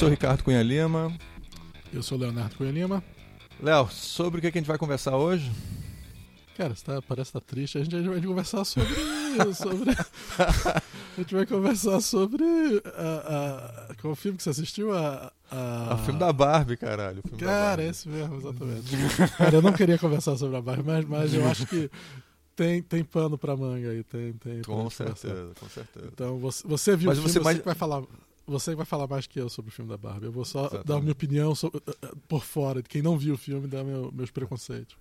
sou o Ricardo Cunha Lima. Eu sou o Leonardo Cunha Lima. Léo, sobre o que a gente vai conversar hoje? Cara, você tá, parece que tá triste. A gente, vai conversar sobre. sobre a gente vai conversar sobre. A, a, qual o filme que você assistiu? A, a... o filme da Barbie, caralho. Cara, é esse mesmo, exatamente. Cara, eu não queria conversar sobre a Barbie, mas, mas eu acho que tem, tem pano pra manga aí. Tem, tem com certeza, com certeza. Então, você, você viu mas o filme, você, mais... vai falar você vai falar mais que eu sobre o filme da Barbie. Eu vou só Exatamente. dar a minha opinião sobre, eh, eh, por fora, de quem não viu o filme, dar meu, meus preconceitos.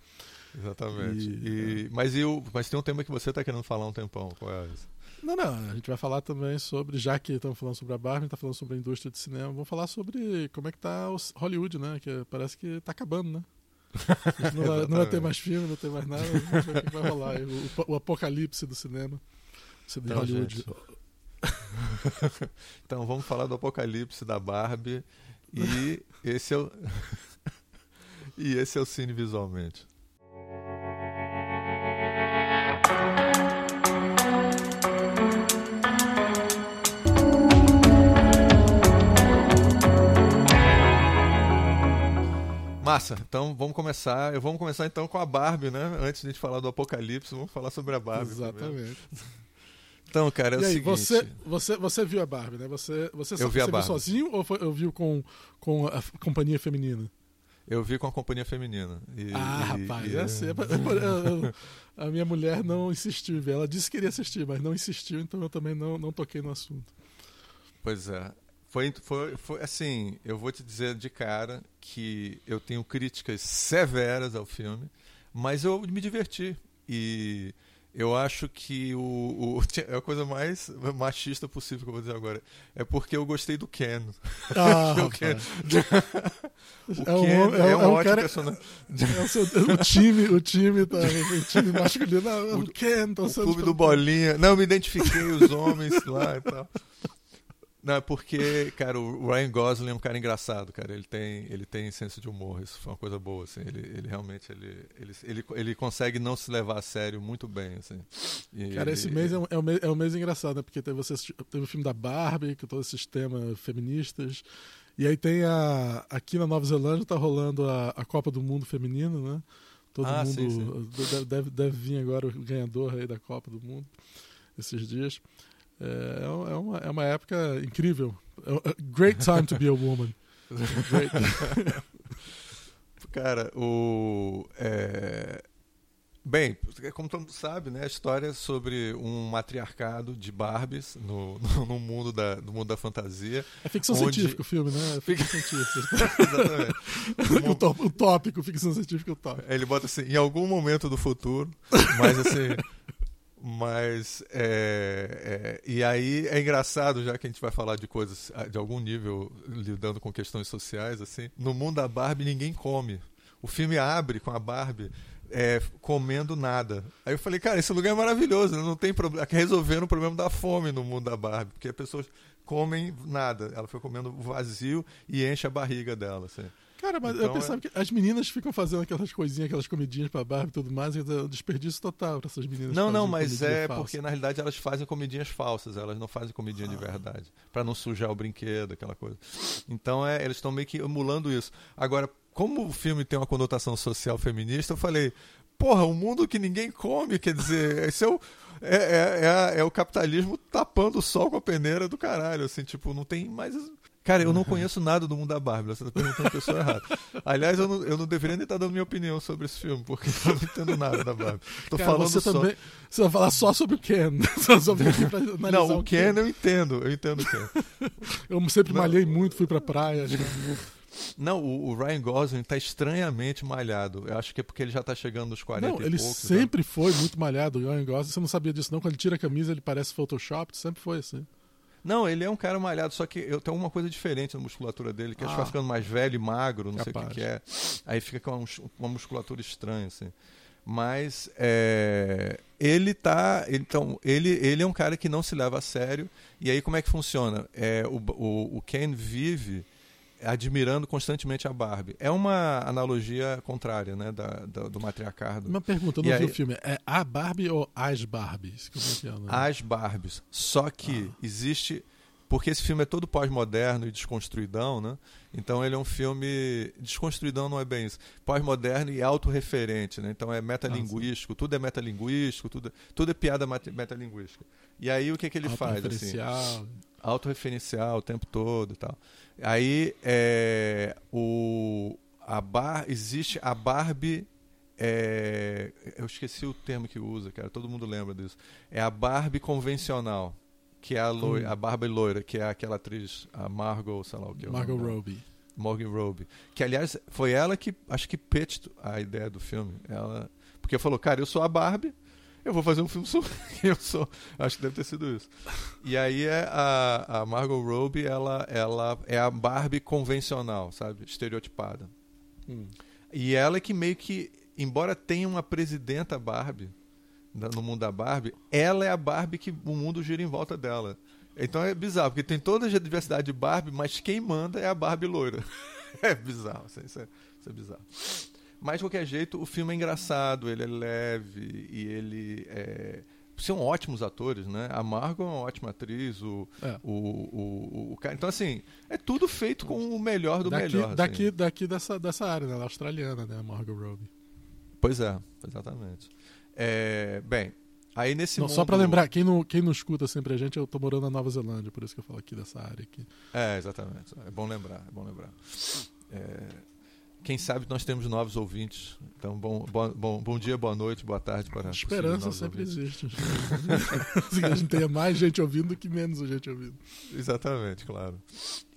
Exatamente. E, e, é. mas, e o, mas tem um tema que você está querendo falar um tempão. Qual é esse? Não, não. A gente vai falar também sobre, já que estamos falando sobre a Barbie, está falando sobre a indústria de cinema, vamos falar sobre como é que está o Hollywood, né? Que parece que está acabando, né? Não vai, não vai, ter mais filme, não tem mais nada. Vamos ver o que vai rolar. O, o apocalipse do cinema. De então, Hollywood. Gente, então vamos falar do apocalipse da Barbie e esse é o e esse é o cine visualmente. Massa, então vamos começar. Eu vamos começar então com a Barbie, né? Antes de a gente falar do Apocalipse, vamos falar sobre a Barbie. Exatamente. Então, cara, é e o aí, seguinte... Você, você, você viu a Barbie, né? Você, você, eu vi a Barbie. sozinho ou foi, eu viu com, com a companhia feminina? Eu vi com a companhia feminina. E, ah, e, rapaz, e, é assim. a minha mulher não insistiu. Ela disse que queria assistir, mas não insistiu, então eu também não, não toquei no assunto. Pois é. Foi, foi, foi assim, eu vou te dizer de cara que eu tenho críticas severas ao filme, mas eu me diverti. E eu acho que o, o, é a coisa mais machista possível que eu vou dizer agora. É porque eu gostei do Ken. Ah, o Ken, o é um, é, é um, é um ótimo cara, personagem. É o, seu, o, time, o time tá. O time masculino. O, o Ken, tá O clube do Bolinha. Não, eu me identifiquei os homens lá e tal. Não, é porque, cara, o Ryan Gosling é um cara engraçado, cara. Ele tem, ele tem senso de humor, isso foi uma coisa boa, assim. Ele, ele realmente, ele, ele, ele, ele consegue não se levar a sério muito bem, assim. E cara, esse mês é um, é, um mês, é um mês engraçado, né? Porque teve, você, teve o filme da Barbie, com todos esses temas feministas. E aí tem a... Aqui na Nova Zelândia tá rolando a, a Copa do Mundo Feminino, né? Todo ah, mundo... Sim, sim. Deve, deve vir agora o ganhador aí da Copa do Mundo esses dias. É, é, uma, é uma época incrível. É great time to be a woman. Great. Cara, o. É... Bem, como todo mundo sabe, né, a história é sobre um matriarcado de Barbies no, no, no mundo, da, no mundo da fantasia. É ficção onde... científica o filme, né? É ficção científica. Exatamente. o, o tópico, ficção científica, o tópico. Ele bota assim, em algum momento do futuro, mas assim, mas é, é, e aí é engraçado, já que a gente vai falar de coisas ah, de algum nível lidando com questões sociais, assim. No mundo da Barbie ninguém come. O filme abre com a Barbie é, comendo nada. Aí eu falei, cara, esse lugar é maravilhoso, não tem problema. Resolvendo o problema da fome no mundo da Barbie, porque as pessoas comem nada. Ela foi comendo vazio e enche a barriga dela. Assim. Cara, mas então, eu pensava é... que as meninas ficam fazendo aquelas coisinhas, aquelas comidinhas pra Barbie e tudo mais, e é um desperdício total pra essas meninas. Não, não, mas é falsa. porque na realidade elas fazem comidinhas falsas, elas não fazem comidinha ah. de verdade. para não sujar o brinquedo, aquela coisa. Então é, eles estão meio que emulando isso. Agora, como o filme tem uma conotação social feminista, eu falei, porra, um mundo que ninguém come, quer dizer, esse é o. É, é, é, é, o capitalismo tapando o sol com a peneira do caralho, assim, tipo, não tem mais Cara, eu não conheço nada do mundo da Barbie, você está perguntando a pessoa errada. Aliás, eu não, eu não deveria nem estar dando minha opinião sobre esse filme, porque eu não entendo nada da Barbie. Tô Cara, falando você só... também. Você vai falar só sobre o Ken. Só sobre o não, o Ken, Ken eu entendo, eu entendo o Ken. eu sempre não. malhei muito, fui pra praia. Não, o, Ryan Gosling está estranhamente malhado. Eu acho que é porque ele já está chegando nos 40 não, ele poucos, sempre né? foi muito malhado. O Ryan Gosling, você não sabia disso não. Quando ele tira a camisa, ele parece Photoshop. Sempre foi assim. Não, ele é um cara malhado, só que eu tenho uma coisa diferente na musculatura dele, que ah. acho que vai ficando mais velho e magro, não Capaz. sei o que, que, é. Aí fica com uma musculatura estranha, assim. Mas é, ele tá. Então, ele, ele é um cara que não se leva a sério. E aí como é que funciona? É, o, o, o Ken vive admirando constantemente a Barbie. É uma analogia contrária, né, da, da do matriarcado. Uma pergunta, eu não e vi aí... o filme. É a Barbie ou as Barbies? É é, né? As Barbies. Só que ah. existe porque esse filme é todo pós-moderno e desconstruidão, né? Então ele é um filme desconstruidão não é bem isso, pós-moderno e autorreferente, né? Então é metalinguístico, tudo é metalinguístico, tudo, tudo é piada metalinguística. E aí o que que ele faz assim? Autorreferencial o tempo todo e tal. Aí é, o a bar existe a Barbie é, eu esqueci o termo que usa, cara. Todo mundo lembra disso. É a Barbie convencional que é a, loira, hum. a Barbie loira, que é aquela atriz, a Margot, sei lá o que. É Margot Robbie. Morgan Robbie. Que, aliás, foi ela que, acho que pitched a ideia do filme. Ela, porque falou, cara, eu sou a Barbie, eu vou fazer um filme sobre eu sou. Acho que deve ter sido isso. E aí é a, a Margot Robbie, ela, ela é a Barbie convencional, sabe? Estereotipada. Hum. E ela é que meio que, embora tenha uma presidenta Barbie, no mundo da Barbie, ela é a Barbie que o mundo gira em volta dela. Então é bizarro, porque tem toda a diversidade de Barbie, mas quem manda é a Barbie loira. é bizarro, isso é, isso é bizarro. Mas de qualquer jeito, o filme é engraçado, ele é leve e ele é são ótimos atores, né? A Margot é uma ótima atriz, o, é. o, o, o, o, Então, assim, é tudo feito com o melhor do daqui, melhor. Daqui, assim. daqui dessa, dessa área, né? australiana, né? A Margot Robbie. Pois é, exatamente. É, bem, aí nesse não, mundo... Só para lembrar, quem não, quem não escuta sempre a gente, eu tô morando na Nova Zelândia, por isso que eu falo aqui dessa área aqui. É, exatamente. É bom lembrar, é bom lembrar. É, quem sabe nós temos novos ouvintes. Então, bom, bom, bom, bom dia, boa noite, boa tarde para Esperança sempre ouvintes. existe. a gente tenha mais gente ouvindo do que menos gente ouvindo. Exatamente, claro.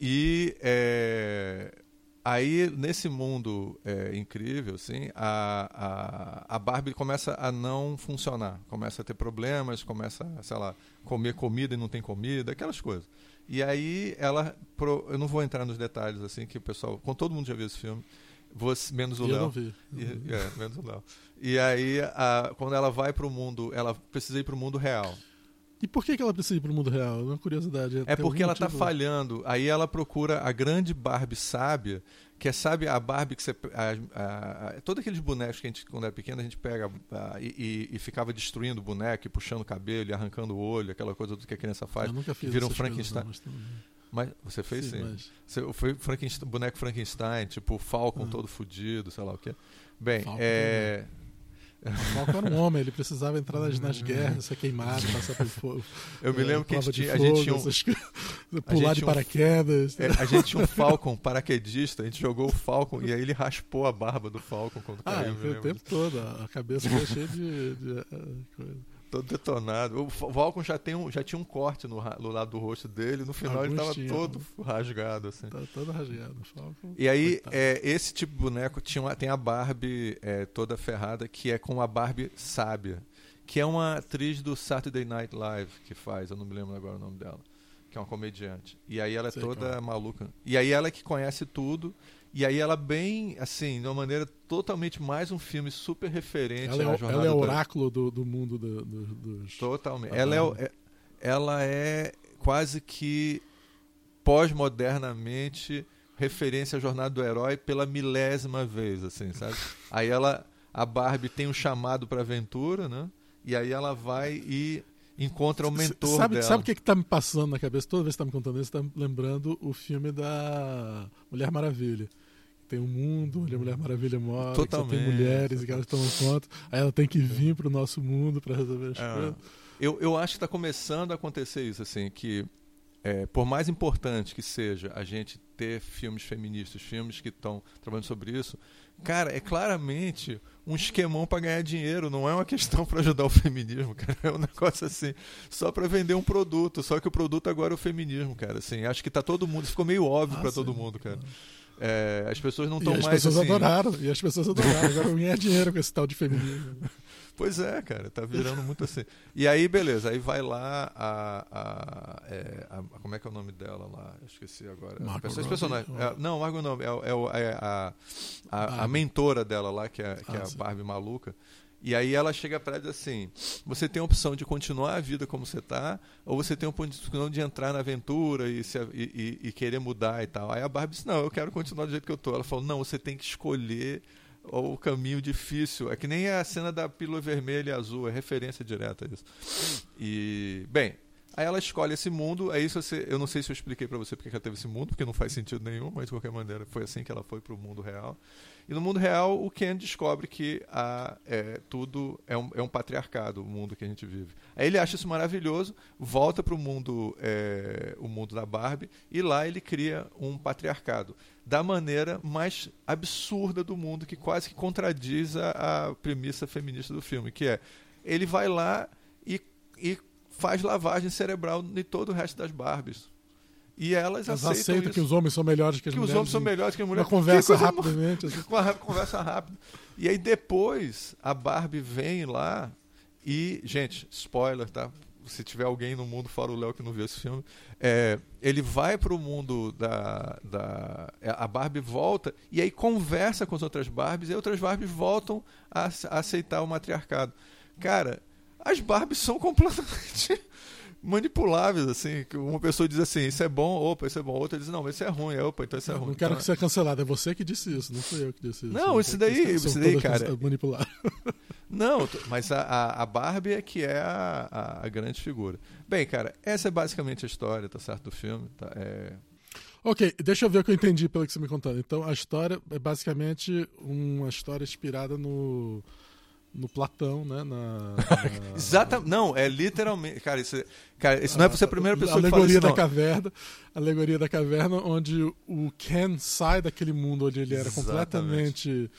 E é, Aí, nesse mundo é, incrível, assim, a, a, a Barbie começa a não funcionar. Começa a ter problemas, começa, sei lá, comer comida e não tem comida, aquelas coisas. E aí ela. Eu não vou entrar nos detalhes, assim, que o pessoal. Com todo mundo já viu esse filme. Você, menos o Léo. Eu não vi. E, é, menos o Léo. E aí, a, quando ela vai para o mundo, ela precisa ir para o mundo real. E por que, que ela precisa ir para o mundo real? É uma curiosidade. É porque ela está falhando. Aí ela procura a grande Barbie sábia, que é, sabe, a Barbie que você. A, a, todos aqueles bonecos que a gente, quando era pequeno, a gente pega e, e, ficava destruindo o boneco, e puxando o cabelo, e arrancando o olho, aquela coisa tudo que a criança faz. Eu nunca fiz Vira um Frankenstein. Coisas, mas você fez sim. sim. Mas... Você, foi Frankenstein, boneco Frankenstein, tipo o Falcon uhum. todo fudido, sei lá o quê. Bem, Falcon é. Também. O Falco era um homem, ele precisava entrar nas, nas guerras, ser queimado, passar por fogo. Eu me lembro que a gente, tinha, fogo, a gente tinha um, pular de paraquedas. Um, é, a gente tinha um Falcon paraquedista, a gente jogou o Falcon e aí ele raspou a barba do Falcon quando ah, caiu. o tempo todo, a cabeça foi cheia de, de, de coisa todo detonado. O Falcon já, tem um, já tinha um corte no, no lado do rosto dele, no final Alguns ele estava todo né? rasgado. Assim. Tá todo rasgado. Falcon, e aí, é, esse tipo de boneco tinha uma, tem a Barbie é, toda ferrada, que é com a Barbie sábia, que é uma atriz do Saturday Night Live que faz, eu não me lembro agora o nome dela, que é uma comediante. E aí ela é Sei toda maluca. E aí ela é que conhece tudo e aí ela bem, assim, de uma maneira totalmente mais um filme super referente ela é, jornada Ela é oráculo do, do mundo do, do, dos... Totalmente. Ela é, é, ela é quase que pós-modernamente referência à jornada do herói pela milésima vez, assim, sabe? Aí ela, a Barbie tem um chamado para aventura, né? E aí ela vai e encontra o mentor sabe, dela. Sabe o que está me passando na cabeça? Toda vez que está me contando isso, está lembrando o filme da Mulher Maravilha tem um mundo onde a Mulher Maravilha mora, Totalmente. tem mulheres e que elas tomam conta. Aí ela tem que vir para o nosso mundo para resolver as é. coisas. Eu, eu acho que está começando a acontecer isso, assim, que é, por mais importante que seja a gente ter filmes feministas, filmes que estão trabalhando sobre isso, cara, é claramente um esquemão para ganhar dinheiro, não é uma questão para ajudar o feminismo, cara. É um negócio assim, só para vender um produto, só que o produto agora é o feminismo, cara. Assim, acho que tá todo mundo, ficou meio óbvio ah, para todo mundo, cara. É, as pessoas não estão mais. As pessoas assim... adoraram, e as pessoas adoraram. Agora ganhar dinheiro com esse tal de feminismo. Pois é, cara, tá virando muito assim. E aí, beleza, aí vai lá a. a, é, a como é que é o nome dela lá? Eu esqueci agora. Margot personagens. É, não, Margot não, é, é, é a, a, a, mentora dela lá, que é, que ah, é a Barbie maluca. E aí ela chega para diz assim: você tem a opção de continuar a vida como você está, ou você tem a opção de entrar na aventura e, se, e, e, e, querer mudar e tal. Aí a Barbie disse: não, eu quero continuar do jeito que eu tô. Ela falou: não, você tem que escolher o caminho difícil. É que nem a cena da pílula vermelha e azul, é referência direta a isso. E, bem, Aí ela escolhe esse mundo, aí isso eu não sei se eu expliquei para você porque ela teve esse mundo, porque não faz sentido nenhum, mas de qualquer maneira foi assim que ela foi para o mundo real. E no mundo real, o Ken descobre que a, é, tudo é um, é um, patriarcado, o mundo que a gente vive. Aí ele acha isso maravilhoso, volta para o mundo, é, o mundo da Barbie, e lá ele cria um patriarcado da maneira mais absurda do mundo, que quase que contradiz a, a premissa feminista do filme, que é ele vai lá e, e faz lavagem cerebral em todo o resto das Barbies. E elas, elas aceitam, aceitam que os homens são melhores que as que mulheres. Que os homens são melhores que as mulheres. Uma conversa rapidamente. Assim. Uma conversa rápida. E aí depois a Barbie vem lá e, gente, spoiler, tá? Se tiver alguém no mundo fora o Léo que não viu esse filme, é, ele vai para o mundo da, da. É, a Barbie volta e aí conversa com as outras Barbies e outras Barbies voltam a, a aceitar o matriarcado. Cara, as Barbies são completamente manipuláveis, assim, que uma pessoa diz assim, isso é bom, opa, isso é bom, outra diz, não, mas isso é ruim, é, opa, então isso é ruim. Não quero então, que seja cancelado, é você que disse isso, não fui eu que disse isso. Não, isso daí, isso daí, cara. Manipular. Não, mas a, a Barbie é que é a, a, a, grande figura. Bem, cara, essa é basicamente a história, tá certo, do filme, tá? É... Ok, deixa eu ver o que eu entendi pelo que você me contando. Então, a história é basicamente uma história inspirada no no Platão, né? Na, na... Exatamente. Não, é literalmente. Cara, isso, cara, isso não é ser a primeira pessoa a que fala isso, da não. caverna, a alegoria da caverna, onde o Ken sai daquele mundo onde ele era Exatamente. completamente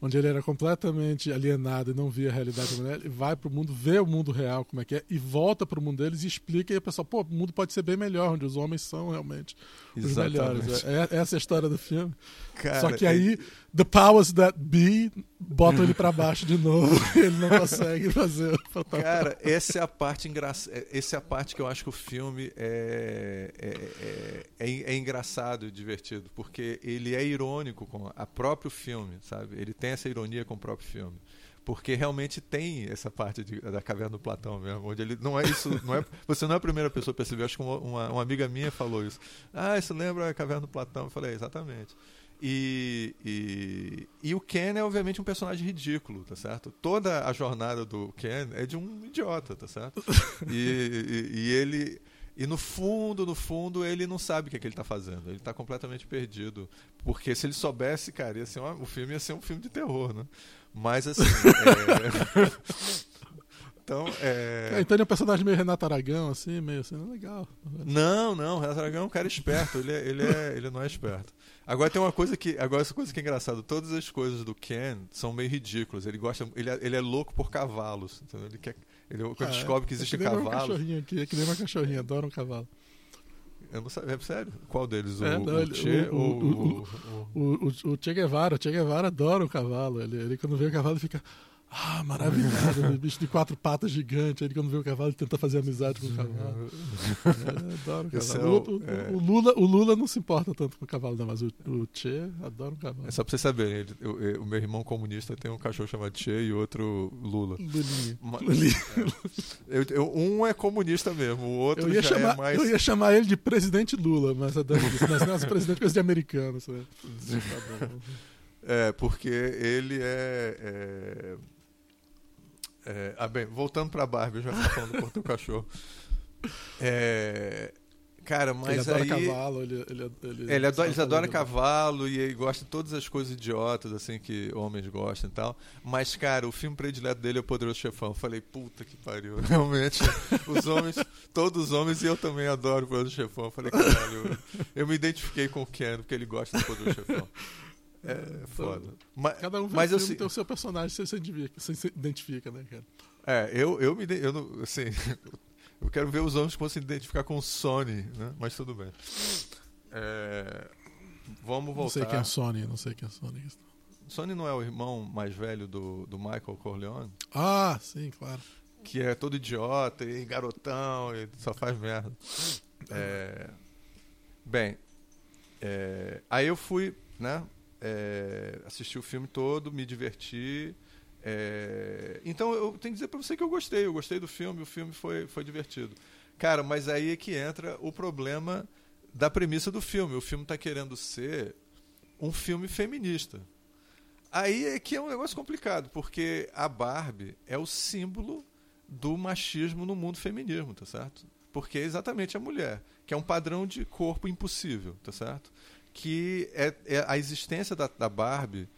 onde ele era completamente alienado e não via a realidade da mulher, ele vai para o mundo, vê o mundo real como é que é, e volta para o mundo deles e explica, e o pessoal, pô, o mundo pode ser bem melhor, onde os homens são realmente os Exatamente. melhores. É, é, essa é a história do filme. Cara, Só que aí, é... the powers that be botam ele para baixo de novo, ele não consegue fazer o Cara, essa é a parte engraçada, essa é a parte que eu acho que o filme é, é, é, é, engraçado e divertido, porque ele é irônico com a próprio filme, sabe? Ele tem tem essa ironia com o próprio filme porque realmente tem essa parte de, da caverna do Platão mesmo, onde ele não é isso, não é, você não é a primeira pessoa a perceber, acho que uma, uma, amiga minha falou isso. Ah, isso lembra a caverna do Platão? Eu falei, exatamente. E, e, e, o Ken é obviamente um personagem ridículo, tá certo? Toda a jornada do Ken é de um idiota, tá certo? E, e, e ele e no fundo, no fundo, ele não sabe o que, é que ele está fazendo. Ele está completamente perdido. Porque se ele soubesse, cara, ia ser uma, o filme ia ser um filme de terror, né? Mas assim. é... Então, é... é... Então ele é um personagem meio Renato Aragão, assim, meio assim, legal. Não, não, Renato Aragão é um cara esperto, ele, é, ele, é, ele não é esperto. Agora tem uma coisa que. Agora essa coisa que é engraçada, todas as coisas do Ken são meio ridículas. Ele gosta. Ele é, ele é louco por cavalos. Entendeu? Ele quer ele, quando ah, descobre que existe é que cavalo. cachorrinho aqui, é que nem uma cachorrinha, adora um cavalo. Eu não sabia, é sério? Qual deles? O, é, não, o Che o, ou o, o, o, Che Guevara? O Che Guevara adora o cavalo. Ele, ele quando vê o cavalo fica. Ah, maravilhado, um bicho de quatro patas gigante. Aí quando vê o cavalo, ele tenta fazer amizade com o cavalo. É, adoro o cavalo. É o, é... o, Lula, o Lula não se importa tanto com o cavalo, não, mas o, o Che adora o cavalo. É só pra vocês saberem, o, o, meu irmão comunista tem um cachorro chamado Che e outro Lula. Lulinha. Lulinha. É, eu, eu, um é comunista mesmo, o outro já chamar, é mais... Eu ia chamar ele de presidente Lula, mas a Dani disse, mas não, presidente coisa de americano. Sabe? Tá é, porque ele é... é é, ah, bem, voltando pra Barbie, eu já estava falando do teu cachorro. É, cara, mas ele adora aí. Cavalo, ele, ele, ele, ele adora, eles adoram cavalo e ele gosta de todas as coisas idiotas assim que homens gostam e tal. Mas, cara, o filme predileto dele é o Poderoso Chefão. Eu falei, puta que pariu. Realmente, os homens, todos os homens, e eu também adoro o Poderoso Chefão. Eu falei, caralho, eu me identifiquei com o Ken, porque ele gosta do Poderoso Chefão. É, é foda. Mas, Cada um mas, assim, tem o seu personagem, você se identifica, você se identifica né, cara? É, eu, eu me eu não, assim, eu quero ver os homens que vão se identificar com o Sony, né? Mas tudo bem. É, vamos voltar. Não sei quem é Sony, não sei quem é Sony. Sony não é o irmão mais velho do, do Michael Corleone? Ah, sim, claro. Que é todo idiota e garotão e só faz merda. É, bem, é, aí eu fui, né? É, assisti o filme todo, me diverti. É, então eu tenho que dizer para você que eu gostei, eu gostei do filme, o filme foi, foi divertido. Cara, mas aí é que entra o problema da premissa do filme. O filme está querendo ser um filme feminista. Aí é que é um negócio complicado, porque a Barbie é o símbolo do machismo no mundo feminismo, tá certo? porque é exatamente a mulher, que é um padrão de corpo impossível, tá certo? Que é, é a existência da, da Barbie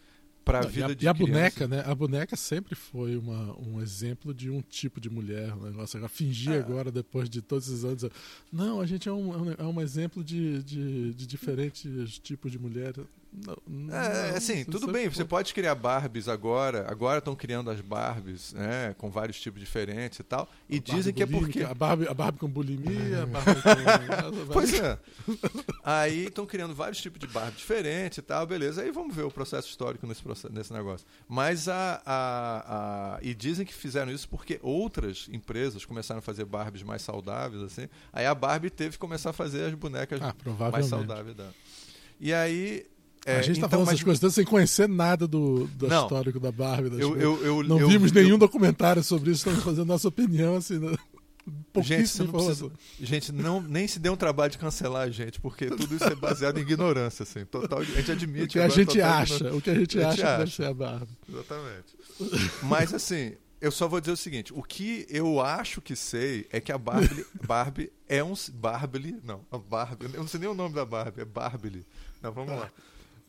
para a vida e a, de E a criança. boneca, né? A boneca sempre foi uma, um exemplo de um tipo de mulher. Um negócio. Ela fingir É. agora, depois de todos esses anos, não, a gente é um, é um- é um exemplo de, de, de diferentes tipos de mulher. Não, É, não, assim, isso tudo bem, você pode criar Barbies agora, agora estão criando as Barbies, né, com vários tipos diferentes e tal, e A dizem que é porque... A Barbie, a Barbie com bulimia, a Barbie com. Pois é. Aí estão criando vários tipos de Barbie diferentes e tal, beleza. Aí vamos ver o processo histórico nesse, processo, nesse negócio. Mas a, a, a- E dizem que fizeram isso porque outras empresas começaram a fazer Barbies mais saudáveis, assim. Aí a Barbie teve que começar a fazer as bonecas Ah, mais saudáveis dela. E aí. É, a gente tá então, falando mas essas coisas sem conhecer nada do, do Não. histórico da Barbie. eu, eu, eu, não vimos nenhum documentário sobre isso, estamos fazendo nossa opinião, assim, né? Gente, não precisa, gente, não, nem se deu um trabalho de cancelar a gente, porque tudo isso é baseado em ignorância, assim. Total, a gente admite. O que a gente acha, o que a gente A acha gente que deve acha. ser a Barbie. Exatamente. Mas assim, eu só vou dizer o seguinte: o que eu acho que sei é que a Barbie, Barbie é um. Barbie, não, a Barbie, eu não sei nem o nome da Barbie, é Barbie. Não, vamos lá.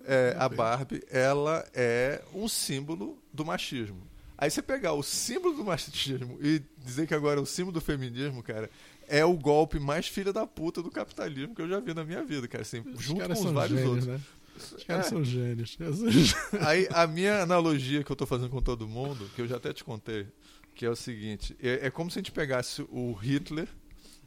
É, a Barbie, ela é um símbolo do machismo. Aí você pegar o símbolo do machismo e dizer que agora é o símbolo do feminismo, cara, é o golpe mais filha da puta do capitalismo que eu já vi na minha vida, cara. Assim, Os junto com os vários gênios, outros. né? Os caras É. são gênios. Aí a minha analogia que eu tô fazendo com todo mundo, que eu já até te contei, que é o seguinte: é, é como se a gente pegasse o Hitler,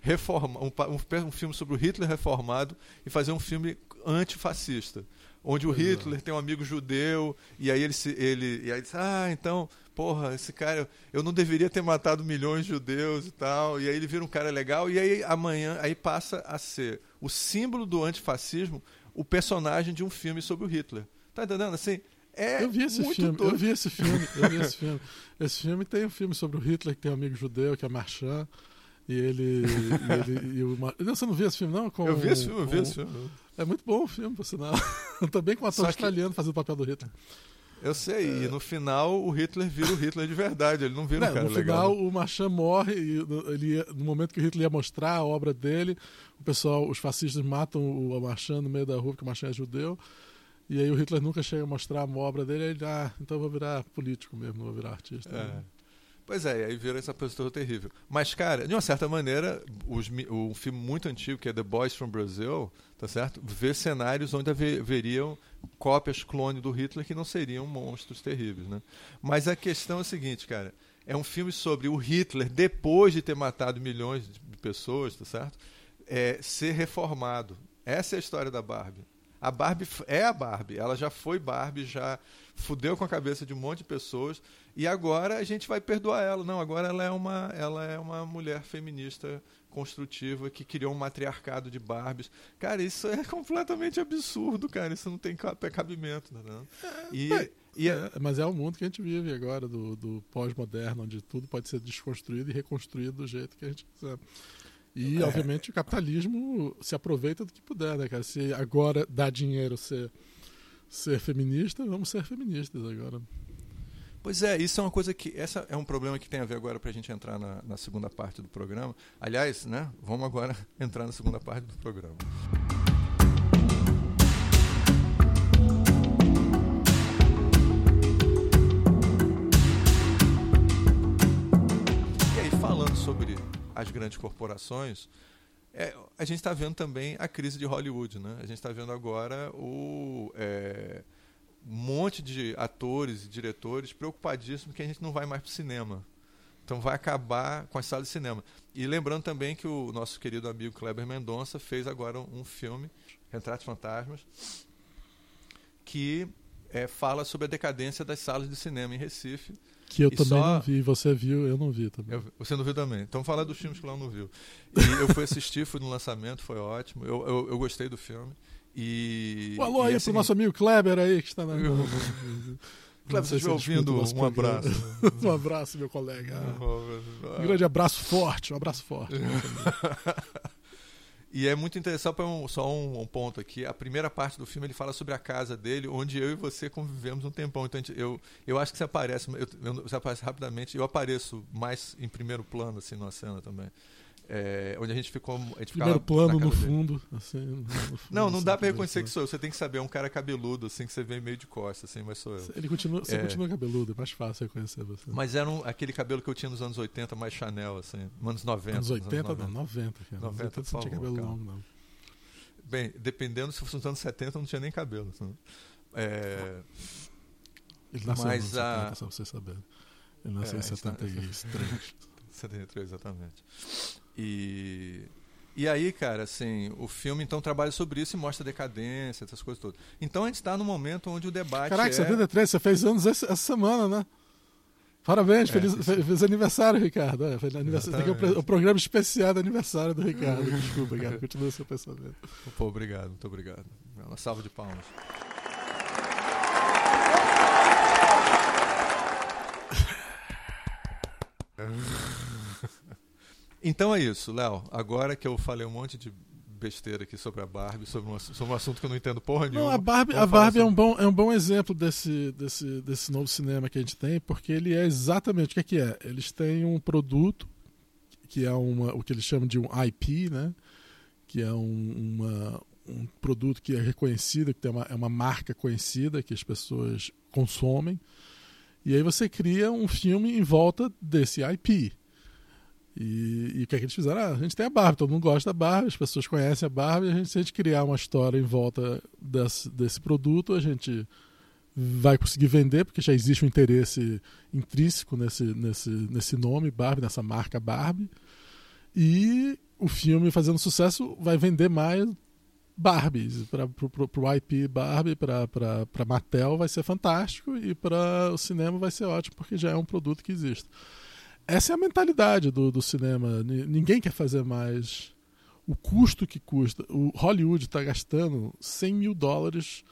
reforma, um, um, um filme sobre o Hitler reformado e fazer um filme antifascista. Onde o é. Hitler tem um amigo judeu, e aí ele se. Ele, e aí diz, ah, então, porra, esse cara, eu não deveria ter matado milhões de judeus e tal. E aí ele vira um cara legal, e aí amanhã aí passa a ser o símbolo do antifascismo, o personagem de um filme sobre o Hitler. Tá entendendo? Assim, é Eu vi esse muito filme, doido. eu vi esse filme, eu vi esse filme. Esse filme tem um filme sobre o Hitler que tem um amigo judeu, que é Marchand. E ele. e ele e o não, você não viu esse filme, não? Com, Eu vi esse filme, eu vi esse filme. É muito bom o filme, por sinal. Também com um ator Só que- australiano fazendo o papel do Hitler. Eu sei, e no final o Hitler vira o Hitler de verdade, ele não vira Não, um cara no legal. final, o Marchand morre e no- ele, no momento que o Hitler ia mostrar a obra dele, o pessoal, os fascistas matam o Marchand no meio da rua, porque o Marchand é judeu. E aí o Hitler nunca chega a mostrar a obra dele, aí ele, ah, então eu vou virar político mesmo, não vou virar artista. É. Pois é, aí vira essa pessoa terrível. Mas, cara, de uma certa maneira, os um filme muito antigo, que é The Boys from Brazil, tá certo? Vê cenários onde haver- haveriam cópias clone do Hitler que não seriam monstros terríveis, né? Mas a questão é a seguinte, cara. É um filme sobre o Hitler, depois de ter matado milhões de pessoas, tá certo? É, ser reformado. Essa é a história da Barbie. A Barbie é a Barbie. Ela já foi Barbie, já fudeu com a cabeça de um monte de pessoas. E agora a gente vai perdoar ela. Não, agora ela é uma, ela é uma mulher feminista construtiva que criou um matriarcado de Barbies. Cara, isso é completamente absurdo, cara. Isso não tem ca- cabimento, né? E, e É, mas é o mundo que a gente vive agora, do, do pós-moderno, onde tudo pode ser desconstruído e reconstruído do jeito que a gente quiser. E, É. obviamente, o capitalismo se aproveita do que puder, né, cara? Se agora dá dinheiro ser, ser feminista, vamos ser feministas agora. Pois é, isso é uma coisa que. Essa é um problema que tem a ver agora para a gente entrar na, na segunda parte do programa. Aliás, né? Vamos agora entrar na segunda parte do programa. E aí, falando sobre as grandes corporações, é, a gente está vendo também a crise de Hollywood, né? A gente está vendo agora o. é, monte de atores e diretores preocupadíssimos que a gente não vai mais para o cinema. Então vai acabar com as salas de cinema. E lembrando também que o nosso querido amigo Kleber Mendonça fez agora um filme, Retratos Fantasmas, que é, fala sobre a decadência das salas de cinema em Recife. Que eu E também só- não vi. Você viu, eu não vi também. Eu- você não viu também. Então fala dos filmes que o Léo não viu. E eu fui assistir, fui no lançamento, foi ótimo. Eu, eu, eu gostei do filme. E. Um alô aí é pro nosso amigo Kleber aí, que está na. Eu- Kleber, se estiver ouvindo, um abraço. um abraço, meu colega. Um grande abraço forte, um abraço forte. E é muito interessante, só um, um ponto aqui. A primeira parte do filme ele fala sobre a casa dele, onde eu e você convivemos um tempão. Então gente- eu, eu acho que você aparece, eu, você aparece rapidamente. Eu apareço mais em primeiro plano, assim, numa cena também. É, onde a gente ficou. A gente Primeiro plano no fundo, assim, no fundo, Não, não assim, dá pra reconhecer que sou eu. Você tem que saber, é um cara cabeludo, assim, que você vê meio de costas, assim, mas sou eu. Ele continua, você é... continua cabeludo, é mais fácil reconhecer você. Mas era um, aquele cabelo que eu tinha nos anos 80, mais Chanel, assim, anos 90. Anos 80, anos 90. não, 90, cara. 90, 90 não tinha cabelo longo, não. Bem, dependendo, se fosse nos anos 70, não tinha nem cabelo. Assim. É... Ele nasceu mas, nos 70, a... só pra vocês saberem. Ele nasceu é, em 73. Tá... 73, exatamente. E, e aí, cara, assim, o filme então trabalha sobre isso e mostra decadência, essas coisas todas. Então a gente está no momento onde o debate. Caraca, é... 73, você fez anos essa, essa semana, né? Parabéns, é, feliz, feliz, aniversário, Ricardo. É, feliz aniversário. Tem o, o, programa especial do aniversário do Ricardo. Desculpa, cara, continua o seu pensamento. Pô, obrigado, muito obrigado. Uma salva de palmas. Então é isso, Léo. Agora que eu falei um monte de besteira aqui sobre a Barbie, sobre um, sobre um assunto que eu não entendo porra nenhuma. Não, a Barbie, a Barbie é, um bom, é um bom exemplo desse, desse, desse novo cinema que a gente tem, porque ele é exatamente o que é que é. Eles têm um produto que é uma, o que eles chamam de um IP, né? que é um, uma, um produto que é reconhecido, que tem uma, é uma marca conhecida, que as pessoas consomem. E aí você cria um filme em volta desse IP. E, e, o que, é que eles fizeram? Ah, a gente tem a Barbie, todo mundo gosta da Barbie, as pessoas conhecem a Barbie, a gente, se a gente criar uma história em volta desse, desse produto, a gente vai conseguir vender, porque já existe um interesse intrínseco nesse, nesse, nesse nome Barbie, nessa marca Barbie. E o filme fazendo sucesso vai vender mais Barbies. Para o IP Barbie, para Mattel vai ser fantástico e para o cinema vai ser ótimo, porque já é um produto que existe essa é a mentalidade do, do cinema. Ninguém quer fazer mais. O custo que custa. O Hollywood está gastando 100 mil dólares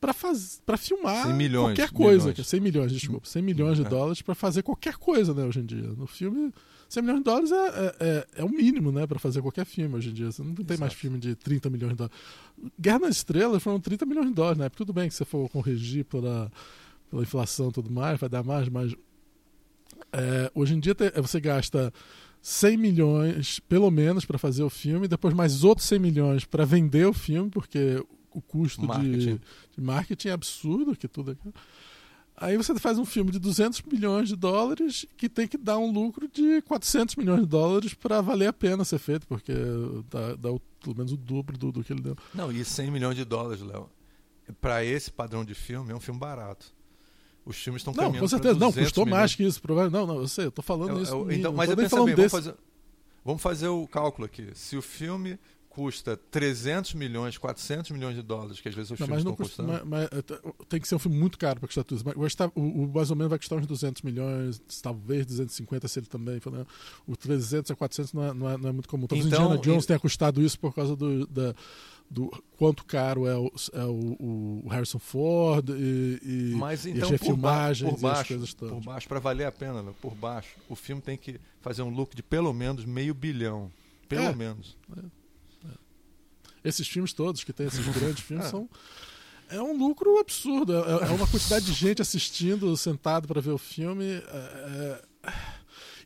para filmar milhões, qualquer coisa. Milhões. 100 milhões, desculpa. 100 milhões de é. dólares para fazer qualquer coisa né, hoje em dia. No filme, 100 milhões de dólares é, é, é, é o mínimo né, para fazer qualquer filme hoje em dia. Você não tem Exato. mais filme de 30 milhões de dólares. Guerra nas Estrelas foram 30 milhões de dólares, né? Tudo bem que você for corrigir pela, pela inflação e tudo mais, vai dar mais, mas é, hoje em dia você gasta 100 milhões, pelo menos, para fazer o filme, depois mais outros 100 milhões para vender o filme, porque o custo marketing. De, de, marketing é absurdo, que tudo. Aí você faz um filme de 200 milhões de dólares que tem que dar um lucro de 400 milhões de dólares para valer a pena ser feito, porque dá, dá o, pelo menos o dobro do, do que ele deu. Não, e 100 milhões de dólares, Léo, para esse padrão de filme, é um filme barato. Os filmes estão caminhando Não, com certeza. Não, custou milhões. mais que isso. Provavelmente. Não, não, eu sei, eu tô falando eu, isso. Eu, então, mas eu penso bem, vamos fazer, vamos fazer o cálculo aqui. Se o filme custa 300 milhões, 400 milhões de dólares, que às vezes os não, filmes estão custa, custando. Mas, mas, tem que ser um filme muito caro para custar tudo. Mas o, o, mais ou menos vai custar uns 200 milhões, talvez 250 se ele também. O 300 a 400 não é, não é, não é muito comum. Talvez então, Indiana Jones e... tenha custado isso por causa do, da, do quanto caro é o, é o, o Harrison Ford e, e, Mas, então, e as refilmagens por baixo, por baixo, Por baixo, para valer a pena, né? por baixo, o filme tem que fazer um lucro de pelo menos meio bilhão. Pelo é, menos. É. Esses filmes todos que tem esses grandes filmes é. são é um lucro absurdo. É, é, uma quantidade de gente assistindo, sentado para ver o filme. É, é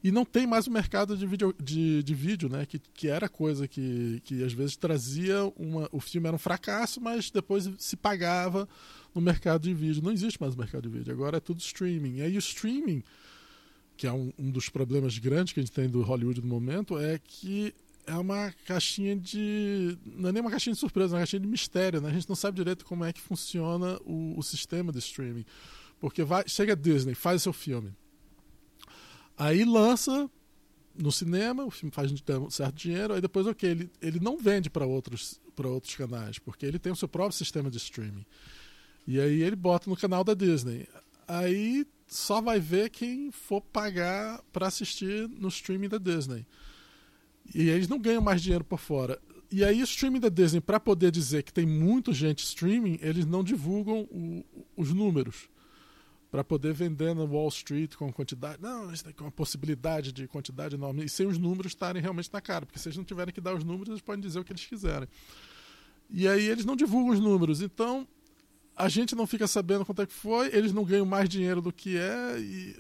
e não tem mais o mercado de vídeo, de, de vídeo né? Que, que era coisa que, que às vezes trazia uma. O filme era um fracasso, mas depois se pagava no mercado de vídeo. Não existe mais o mercado de vídeo, agora é tudo streaming. E aí o streaming, que é um, um dos problemas grandes que a gente tem do Hollywood no momento, é que é uma caixinha de. Não é nem uma caixinha de surpresa, é uma caixinha de mistério. Né? A gente não sabe direito como é que funciona o, o sistema de streaming. Porque vai, chega a Disney, faz seu filme. Aí lança no cinema, o filme faz um certo dinheiro, aí depois, ok, ele, ele não vende para outros, outros canais, porque ele tem o seu próprio sistema de streaming. E aí ele bota no canal da Disney. Aí só vai ver quem for pagar para assistir no streaming da Disney. E eles não ganham mais dinheiro por fora. E aí o streaming da Disney, para poder dizer que tem muita gente streaming, eles não divulgam o, os números para poder vender na Wall Street com quantidade. Não, isso com uma possibilidade de quantidade enorme. E sem os números estarem realmente na cara. Porque se eles não tiverem que dar os números, eles podem dizer o que eles quiserem. E aí eles não divulgam os números. Então a gente não fica sabendo quanto é que foi, eles não ganham mais dinheiro do que é. E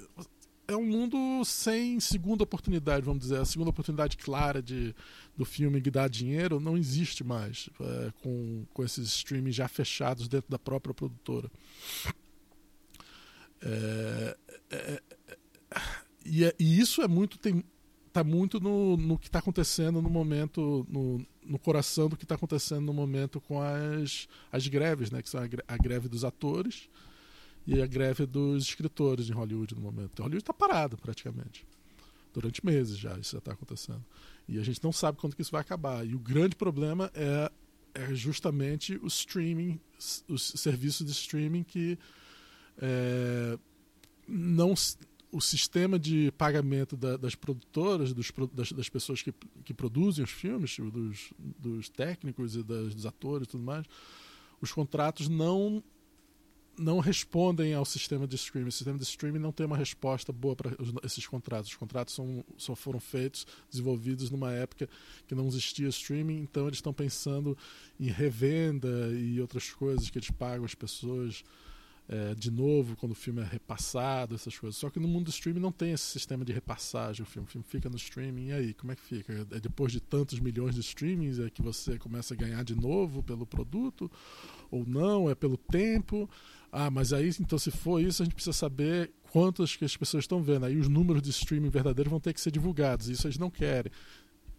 é um mundo sem segunda oportunidade, vamos dizer. A segunda oportunidade clara de, do filme que dá dinheiro não existe mais é, com, com esses streamings já fechados dentro da própria produtora. É, é, é e, é, e, isso é muito tem tá muito no, no que está acontecendo no momento no, no coração do que está acontecendo no momento com as, as greves né que são a, a greve dos atores e a greve dos escritores em Hollywood no momento. Hollywood está parado praticamente. Durante meses já isso já está acontecendo. E a gente não sabe quando que isso vai acabar. E o grande problema é, é justamente o streaming, os serviços de streaming que é, não o sistema de pagamento da, das produtoras, dos, das, das, pessoas que, que produzem os filmes, dos, dos técnicos e das, dos atores e tudo mais, os contratos não não respondem ao sistema de streaming. O sistema de streaming não tem uma resposta boa para esses contratos. Os contratos são, só foram feitos, desenvolvidos numa época que não existia streaming, então eles estão pensando em revenda e outras coisas que eles pagam as pessoas é, de novo quando o filme é repassado, essas coisas. Só que no mundo do streaming não tem esse sistema de repassagem. O filme, o filme fica no streaming, e aí, como é que fica? É depois de tantos milhões de streamings é que você começa a ganhar de novo pelo produto? Ou não? É pelo tempo? Ah, mas aí, então, se for isso, a gente precisa saber quantas que as pessoas estão vendo. Aí os números de streaming verdadeiros vão ter que ser divulgados. Isso eles não querem.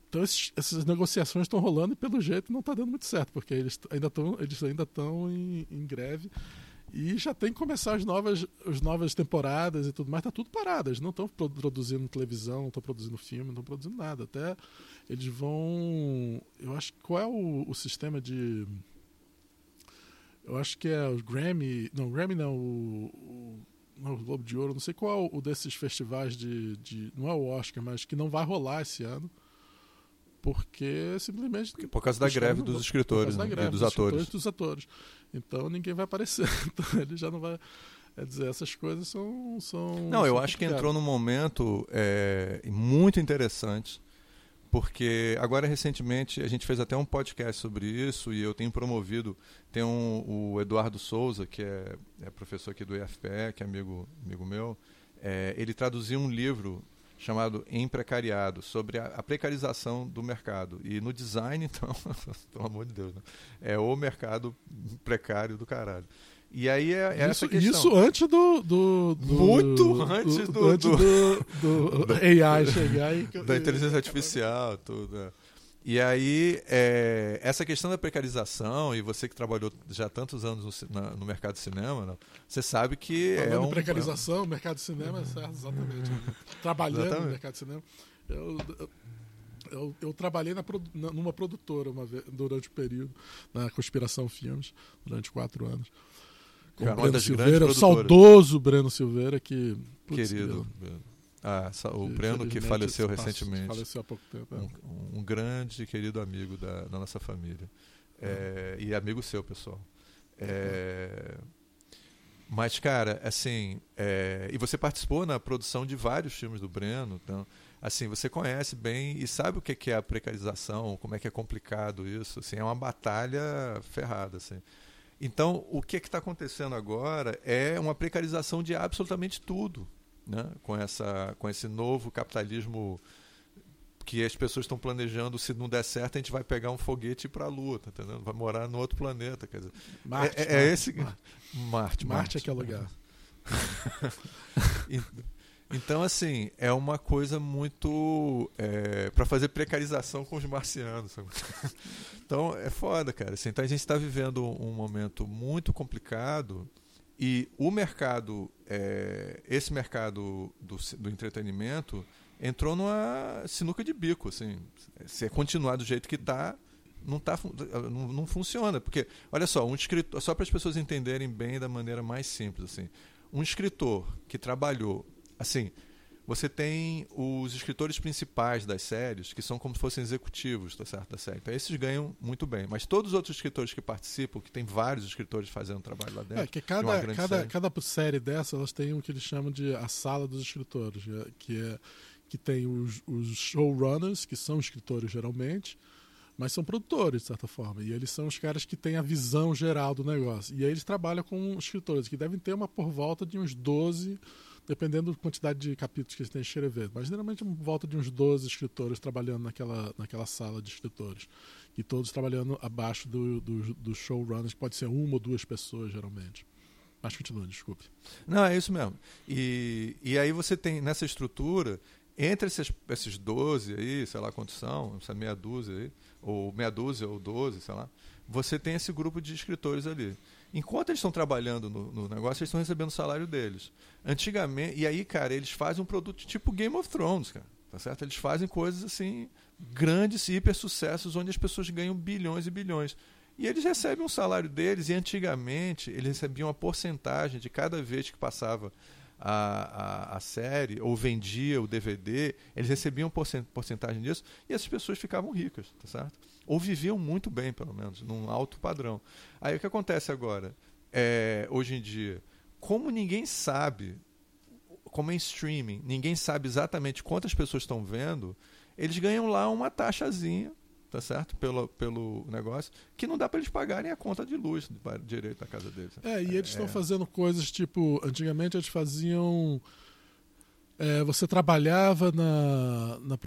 Então esses, essas negociações estão rolando e pelo jeito não está dando muito certo, porque eles ainda estão eles ainda estão em, em, greve e já tem que começar as novas, as novas temporadas e tudo mais. Está tudo parado. Eles não estão produzindo televisão, não estão produzindo filme, não estão produzindo nada. Até eles vão. Eu acho qual é o, o sistema de eu acho que é o Grammy. Não, Grammy não, o, o, não, o Globo de Ouro, não sei qual o desses festivais de, de. Não é o Oscar, mas que não vai rolar esse ano. Porque simplesmente. Por causa da greve dos escritores né? greve, e dos, dos atores. dos atores. Então ninguém vai aparecer. Então ele já não vai. É dizer, essas coisas são. são não, eu são acho que entrou num momento é, muito interessante porque agora recentemente a gente fez até um podcast sobre isso e eu tenho promovido. Tem um, o Eduardo Souza que é, é, professor aqui do IFPE que é amigo amigo meu. É, ele traduziu um livro chamado Em Precariado sobre a, a, precarização do mercado. E no design então pelo amor de Deus né? é o mercado precário do caralho e aí é, é isso, essa questão. Isso antes do. do, do Muito antes do, do, antes do, AI chegar. E, da inteligência artificial, tudo. É. E aí, é, essa questão da precarização, e você que trabalhou já tantos anos no, na, no mercado de cinema, não, você sabe que Falando é um... precarização, o mercado de cinema, é exatamente. Trabalhando exatamente. no mercado de cinema. Eu, eu, eu, trabalhei na, numa produtora uma vez, durante o período, na Conspiração Filmes, durante quatro anos com Cara, Breno Silveira, o saudoso Breno Silveira, que. Putz, Querido. Ah, o Breno que faleceu recentemente. Faleceu há pouco tempo. É. Um, um, grande e querido amigo da, da nossa família. É, e amigo seu, pessoal. É, mas, cara, assim. É, e você participou na produção de vários filmes do Breno. Então, assim, você conhece bem e sabe o que é a precarização, como é que é complicado isso. Assim, é uma batalha ferrada. Assim. Então, o que é está acontecendo agora é uma precarização de absolutamente tudo, né? com, essa, com esse novo capitalismo que as pessoas estão planejando, se não der certo, a gente vai pegar um foguete para a Lua, tá entendendo? Vai morar no outro planeta. Quer dizer, Marte, é, é, é esse. Marte, Marte. Marte é que é o lugar. Então, assim, é uma coisa muito. É, para fazer precarização com os marcianos. Sabe? Então, é foda, cara. Assim, então, a gente está vivendo um momento muito complicado e o mercado, é, esse mercado do, do entretenimento, entrou numa sinuca de bico. Assim. Se é continuar do jeito que está, não, tá, não, não funciona. Porque, olha só, um escritor, só para as pessoas entenderem bem da maneira mais simples. Assim, um escritor que trabalhou assim, você tem os escritores principais das séries, que são como se fossem executivos tá certo, da série. Então, esses ganham muito bem. Mas todos os outros escritores que participam, que tem vários escritores fazendo trabalho lá dentro. É, que cada, cada, série. cada série dessa, elas têm o que eles chamam de a sala dos escritores, que é que tem os, os showrunners, que são escritores geralmente, mas são produtores, de certa forma. E eles são os caras que têm a visão geral do negócio. E aí eles trabalham com escritores, que devem ter uma por volta de uns 12 dependendo da quantidade de capítulos que eles têm que escrever. Mas geralmente volta de uns 12 escritores trabalhando naquela, naquela sala de escritores. E todos trabalhando abaixo do, do, do showrunners, que pode ser uma ou duas pessoas, geralmente. Mas continua, desculpe. Não, é isso mesmo. E, e aí você tem nessa estrutura, entre esses, esses 12 aí, sei lá quantos são, essa meia dúzia aí, ou meia dúzia ou 12, sei lá, você tem esse grupo de escritores ali. Enquanto eles estão trabalhando no, no, negócio, eles estão recebendo o salário deles. Antigamente, e aí, cara, eles fazem um produto tipo Game of Thrones, cara. Tá certo? Eles fazem coisas assim, grandes hiper sucessos, onde as pessoas ganham bilhões e bilhões. E eles recebem um salário deles, e antigamente eles recebiam uma porcentagem de cada vez que passava a, a, a, série ou vendia o DVD, eles recebiam porcentagem disso e essas pessoas ficavam ricas, tá certo? Ou viviam muito bem, pelo menos, num alto padrão. Aí o que acontece agora? É, hoje em dia, como ninguém sabe, como é em streaming, ninguém sabe exatamente quantas pessoas estão vendo, eles ganham lá uma taxazinha tá certo? Pelo, pelo negócio, que não dá para eles pagarem a conta de luz direito da casa deles. É, e eles estão é. fazendo coisas tipo, antigamente eles faziam. É, você trabalhava na, na,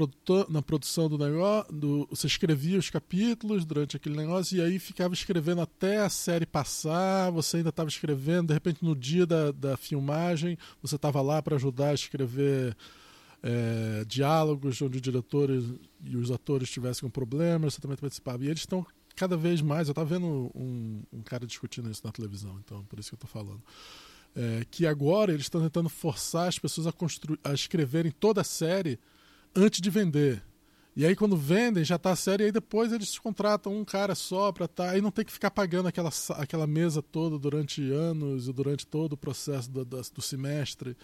na produção do negócio, do, você escrevia os capítulos durante aquele negócio e aí ficava escrevendo até a série passar, você ainda estava escrevendo, de repente no dia da, da filmagem você estava lá para ajudar a escrever é, diálogos onde o diretor e os atores tivessem um problema, você também participava. E eles estão cada vez mais. Eu estava vendo um, um, cara discutindo isso na televisão, então por isso que eu estou falando. É, que agora eles estão tentando forçar as pessoas a, a escreverem toda a série antes de vender. E aí quando vendem, já está a série, e aí depois eles contratam um cara só para. Tá, aí não tem que ficar pagando aquela, aquela mesa toda durante anos e durante todo o processo do, do, do semestre.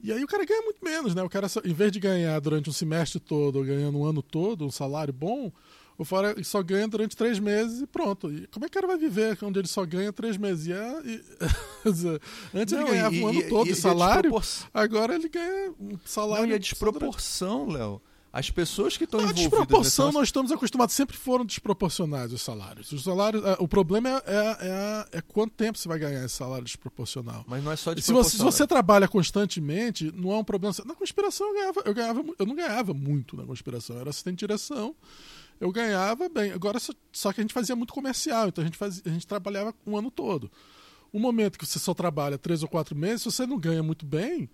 E aí o cara ganha muito menos, né? O cara, em vez de ganhar durante um semestre todo, ganhando um ano todo, um salário bom, o fora só ganha durante três meses e pronto. E como é que o cara vai viver onde ele só ganha três meses? E, é, e antes Não, ele ganhava e, um ano todo de salário, agora ele ganha um salário. Não, e a desproporção, Léo as pessoas que estão envolvidas... A desproporção, nós estamos acostumados, sempre foram desproporcionais os salários. Os salários é, o problema é, é, é, é, quanto tempo você vai ganhar esse salário desproporcional. Mas não é só desproporcional. Se você, se você trabalha constantemente, não é um problema... Na conspiração eu ganhava, eu ganhava... Eu não ganhava muito na conspiração, eu era assistente de direção eu ganhava bem. Agora, só que a gente fazia muito comercial, então a gente, fazia, a gente trabalhava um ano todo. O momento que você só trabalha três ou quatro meses, se você não ganha muito bem,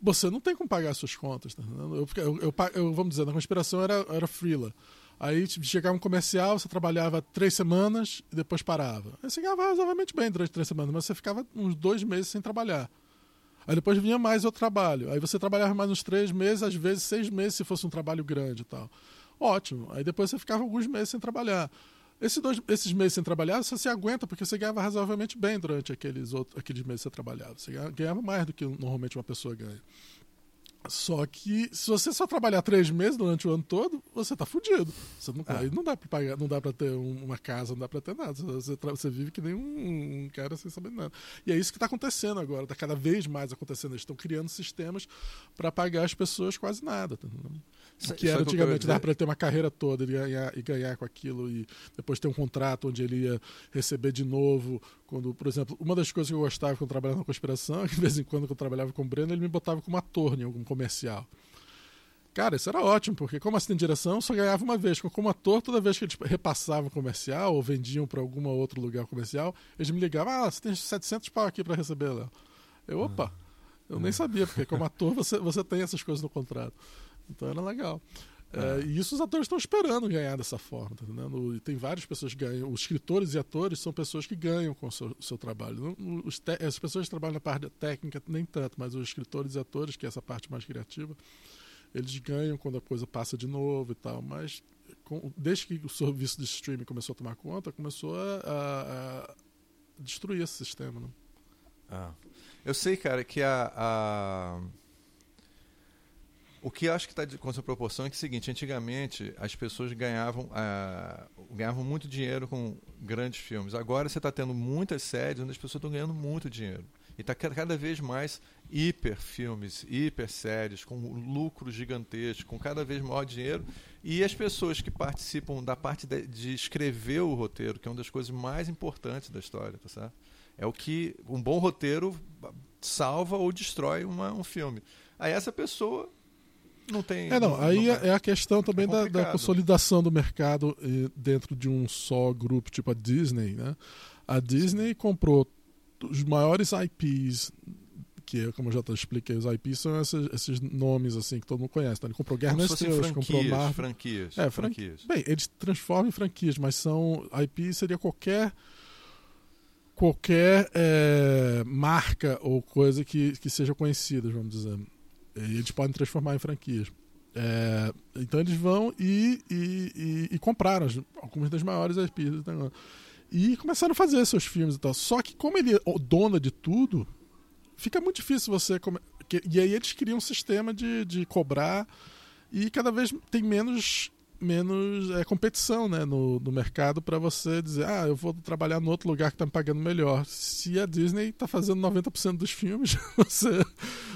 você não tem como pagar suas contas. Tá eu, eu, eu, eu, vamos dizer, na conspiração era, era freela. Aí tipo, chegava um comercial, você trabalhava três semanas e depois parava. Aí você ganhava razoavelmente bem durante três semanas, mas você ficava uns dois meses sem trabalhar. Aí depois vinha mais outro trabalho. Aí você trabalhava mais uns três meses, às vezes seis meses se fosse um trabalho grande e tal. Ótimo. Aí depois você ficava alguns meses sem trabalhar. Esses, dois, esses meses sem trabalhar, você se aguenta, porque você ganhava razoavelmente bem durante aqueles, outros, aqueles meses que você trabalhava. Você ganhava mais do que normalmente uma pessoa ganha. Só que se você só trabalhar três meses durante o ano todo, você está fudido. Você não. Aí não dá para pagar, não dá para ter uma casa, não dá para ter nada. Você, você, vive que nem um, um, cara sem saber nada. E é isso que está acontecendo agora, está cada vez mais acontecendo. Eles estão criando sistemas para pagar as pessoas quase nada. Tá que era antigamente, dava para ele ter uma carreira toda e ganhar, e ganhar com aquilo, e depois ter um contrato onde ele ia receber de novo. Quando, por exemplo, uma das coisas que eu gostava quando eu trabalhava na conspiração é que de vez em quando, quando eu trabalhava com o Breno, ele me botava como ator em algum comercial. Cara, isso era ótimo, porque como assistente de direção, eu só ganhava uma vez. Como ator, toda vez que eles repassavam comercial ou vendiam para algum outro lugar comercial, eles me ligavam: Ah, você tem 700 pau aqui para receber, Léo. Eu, opa, eu nem sabia, porque como ator você, você tem essas coisas no contrato. Então era legal. É, e isso os atores estão esperando ganhar dessa forma, tá entendendo? E tem várias pessoas que ganham. Os escritores e atores são pessoas que ganham com o seu, seu trabalho. Os as pessoas que trabalham na parte técnica, nem tanto, mas os escritores e atores, que é essa parte mais criativa, eles ganham quando a coisa passa de novo e tal. Mas com, desde que o serviço de streaming começou a tomar conta, começou a, a, a destruir esse sistema. Né? Ah. Eu sei, cara, que a... a o que acho que está com essa proporção é que é o seguinte, antigamente as pessoas ganhavam, uh, ganhavam muito dinheiro com grandes filmes. Agora você está tendo muitas séries onde as pessoas estão ganhando muito dinheiro. E está cada vez mais hiper filmes, hiper séries, com lucros gigantescos, com cada vez maior dinheiro. E as pessoas que participam da parte de, de escrever o roteiro, que é uma das coisas mais importantes da história, tá certo? É o que um bom roteiro salva ou destrói uma, um filme. Aí essa pessoa não tem. É, não, não aí não é, é a questão também é da, da, consolidação do mercado eh, dentro de um só grupo, tipo a Disney, né? A Disney comprou os maiores IPs que, como eu já expliquei, os IPs são esses, esses, nomes assim que todo mundo conhece. Então, ele comprou Guerra nas Estrelas, comprou Marvel. Franquias, é, franquias. Bem, eles transformam em franquias, mas são. IP seria qualquer qualquer é, marca ou coisa que, que seja conhecida, vamos dizer. E eles podem transformar em franquias. É, então eles vão e, e, e, e compraram algumas das maiores IPs. E começaram a fazer seus filmes e tal. Só que como ele é dona de tudo, fica muito difícil você. Come... E aí eles criam um sistema de, de cobrar e cada vez tem menos menos é, competição né, no, no mercado para você dizer, ah, eu vou trabalhar no outro lugar que está me pagando melhor. Se a Disney está fazendo 90% dos filmes, você,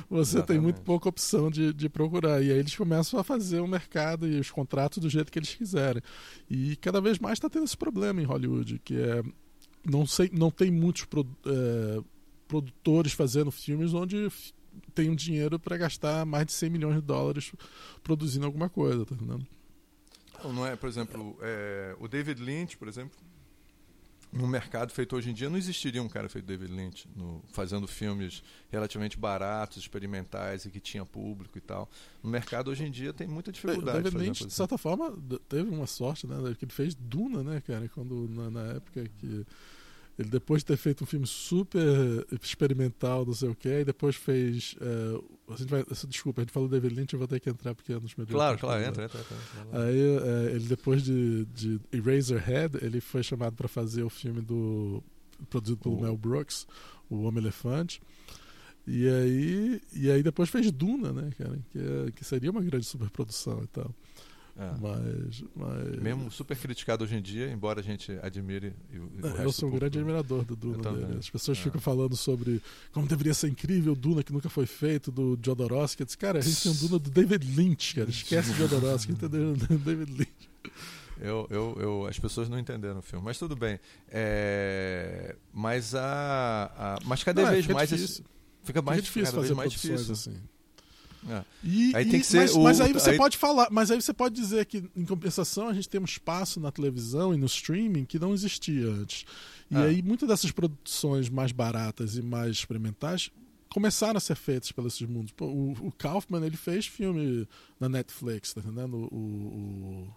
você tem muito pouca opção de, de procurar. E aí eles começam a fazer o mercado e os contratos do jeito que eles quiserem. E cada vez mais está tendo esse problema em Hollywood, que é. Não, sei, não tem muitos é, produtores fazendo filmes onde tem um dinheiro para gastar mais de 100 milhões de dólares produzindo alguma coisa, tá entendendo? Não é, por exemplo, é, o David Lynch, por exemplo, no mercado feito hoje em dia, não existiria um cara feito David Lynch no, fazendo filmes relativamente baratos, experimentais e que tinha público e tal. No mercado hoje em dia tem muita dificuldade. O David Lynch, de certa forma, teve uma sorte, né? Que ele fez Duna, né, cara? Quando, na, na época que ele depois de ter feito um filme super experimental, não sei o que, e depois fez. Uh, a gente vai, desculpa, a gente falou do David Lynch, eu vou ter que entrar porque é nos meus Claro, claro, entra, entra, entra, entra. Aí uh, ele depois de, de Eraserhead, ele foi chamado para fazer o filme do. produzido pelo Mel Brooks, O Homem Elefante. E aí, e aí depois fez Duna, né, cara? Que, é, que seria uma grande superprodução e tal. É. Mas, mas. Mesmo super criticado hoje em dia, embora a gente admire. O, o eu sou um grande admirador do Duna dele. As pessoas é. ficam falando sobre como deveria ser incrível o Duna que nunca foi feito, do Jodorowsky. Disse, cara, a gente tem um Duna do David Lynch, cara. Esquece o Jodorowsky, entendeu? David Lynch. Eu, eu, eu, as pessoas não entenderam o filme, mas tudo bem. É, mas a, a, mas cada não, vez mais difícil. fica mais fica difícil fazer mais difícil. assim. É. E, aí tem que ser mas, o, mas aí você aí... pode falar, mas aí você pode dizer que em compensação a gente tem um espaço na televisão e no streaming que não existia antes. E é. aí muitas dessas produções mais baratas e mais experimentais começaram a ser feitas pelos mundos. Pô, o, o, Kaufman ele fez filme na Netflix, tá entendendo? O, o,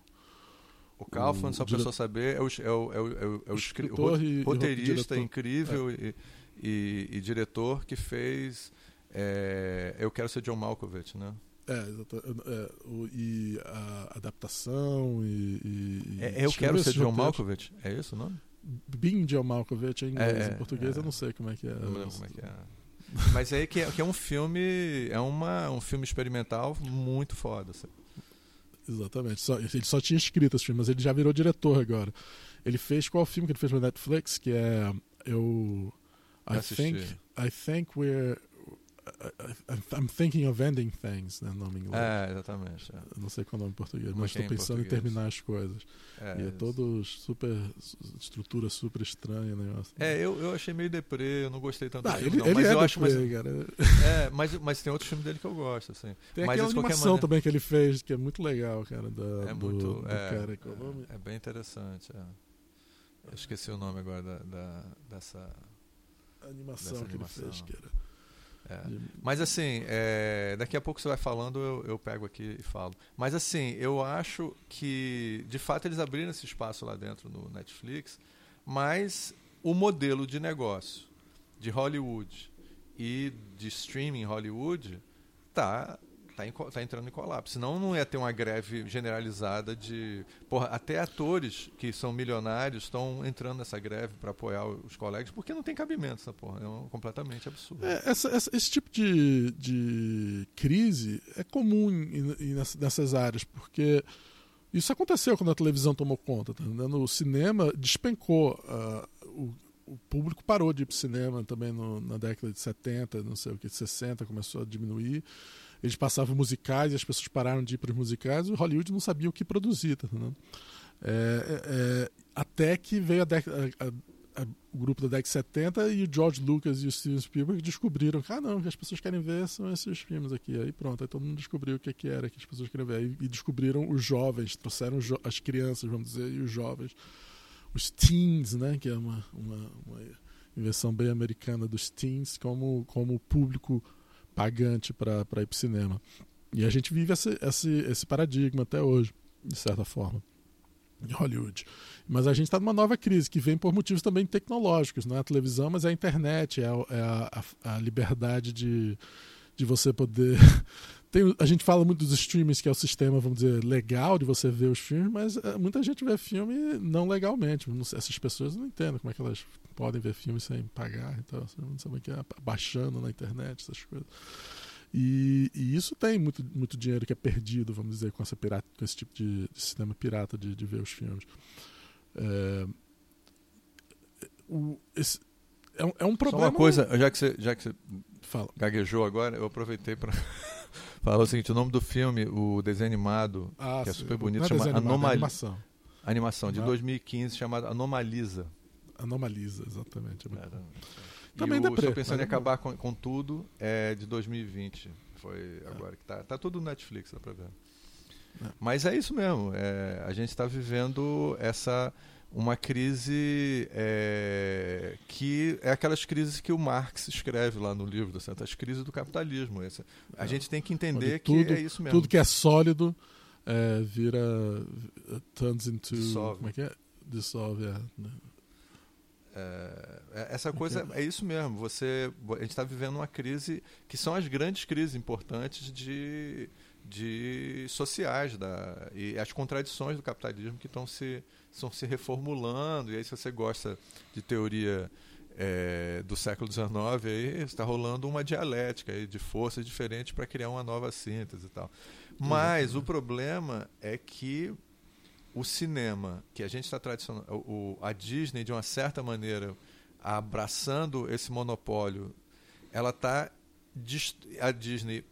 o Kaufman, só para pessoa saber, é o, é o, é o, é o, é o escritor e, roteirista incrível é. e, e, e, diretor que fez é, eu quero ser John Malkovich, né? É, é, o, e a adaptação e. e é, eu quero ser John Malkovich, é isso o nome? Being John Malkovich em inglês, é, em português eu não sei como é que é. Não lembro como é que é. Mas aí que é, que é um filme, é uma, um filme experimental muito foda. Sabe? Exatamente. Só, ele só tinha escrito esse filme, mas ele já virou diretor agora. Ele fez qual filme que ele fez na Netflix? Que é eu I think I think we're I'm thinking of ending things, né? Nome inglês. É, exatamente. É. Não sei qual é o nome em português, mas estou pensando em, em, terminar as coisas. É, e é todo super. estrutura super estranha, negócio. É, eu, eu achei meio deprê, eu não gostei tanto ah, do filme, ele, não. Ele mas é eu deprê, acho cara. É, mas, mas tem outros filmes dele que eu gosto, assim. Tem mas, aquela animação maneira... também que ele fez, que é muito legal, cara. Da, é muito. Do é, cara, é, é, bem interessante. É. Eu esqueci o nome agora da, da dessa. A animação dessa que animação. ele fez, cara. É. Mas assim, é, daqui a pouco você vai falando, eu, eu, pego aqui e falo. Mas assim, eu acho que de fato eles abriram esse espaço lá dentro no Netflix, mas o modelo de negócio de Hollywood e de streaming Hollywood tá tá, em, tá entrando em colapso. Senão não ia ter uma greve generalizada de. Porra, até atores que são milionários estão entrando nessa greve para apoiar os colegas, porque não tem cabimento essa porra. É um, completamente absurdo. É, essa, essa, esse tipo de, de crise é comum nessas áreas, porque. Isso aconteceu quando a televisão tomou conta. Tá o cinema despencou. Uh, o, o público parou de ir para o cinema também no, na década de 70, não sei o que, 60, começou a diminuir eles passavam musicais e as pessoas pararam de ir para os musicais, o Hollywood não sabia o que produzir. Tá é, é, é, até que veio a, década, a, o grupo da década 70 e o George Lucas e o Steven Spielberg descobriram que, ah, não, que as pessoas querem ver são esses filmes aqui. Aí pronto, aí todo mundo descobriu o que, que era que as pessoas queriam ver. E, descobriram os jovens, trouxeram jo as crianças, vamos dizer, e os jovens. Os teens, né, que é uma, uma, uma invenção bem americana dos teens, como, como público pagante para ir para o cinema. E a gente vive esse, esse, esse paradigma até hoje, de certa forma em Hollywood. Mas a gente está numa nova crise que vem por motivos também tecnológicos, não é a televisão, mas é a internet, é a, é a, a liberdade de, de você poder. Tem, a gente fala muito dos streamings, que é o sistema, vamos dizer, legal de você ver os filmes, mas é, muita gente vê filme não legalmente. Essas pessoas não entendem como é que elas podem ver filmes sem pagar, então, não sabem o que é, baixando na internet, essas coisas. E, e, isso tem muito, muito dinheiro que é perdido, vamos dizer, com, essa pirata, com esse tipo de, de sistema pirata de, de, ver os filmes. É, o, esse, é, um, é um problema. Só uma coisa, já que você, já que você Fala. gaguejou agora, eu aproveitei para falar o seguinte: o nome do filme, o desenho animado, ah, que é super bonito, é chama Anomalia. Animação. animação de 2015 chamada Anomalisa. Anomalisa, exatamente. É também e o Estou Pensando em Acabar com, com, Tudo é de 2020. Foi agora que tá. Tá tudo no Netflix, dá pra ver. É. Mas é isso mesmo. É, a gente está vivendo essa uma crise é, que é aquelas crises que o Marx escreve lá no livro, certo? as crises do capitalismo. Essa. A é. gente tem que entender tudo, que é isso mesmo. Tudo que é sólido é, vira turns into dissolve. como é que é? Dissolve, é, é, essa coisa é isso mesmo. Você, a gente está vivendo uma crise que são as grandes crises importantes de, de sociais da, e as contradições do capitalismo que estão se, estão se reformulando. E aí, se você gosta de teoria é, do século XIX, aí está rolando uma dialética aí de forças diferentes para criar uma nova síntese e tal. Mas o problema é que o cinema, que a gente está tradicional, o, a Disney de uma certa maneira abraçando esse monopólio, ela está a Disney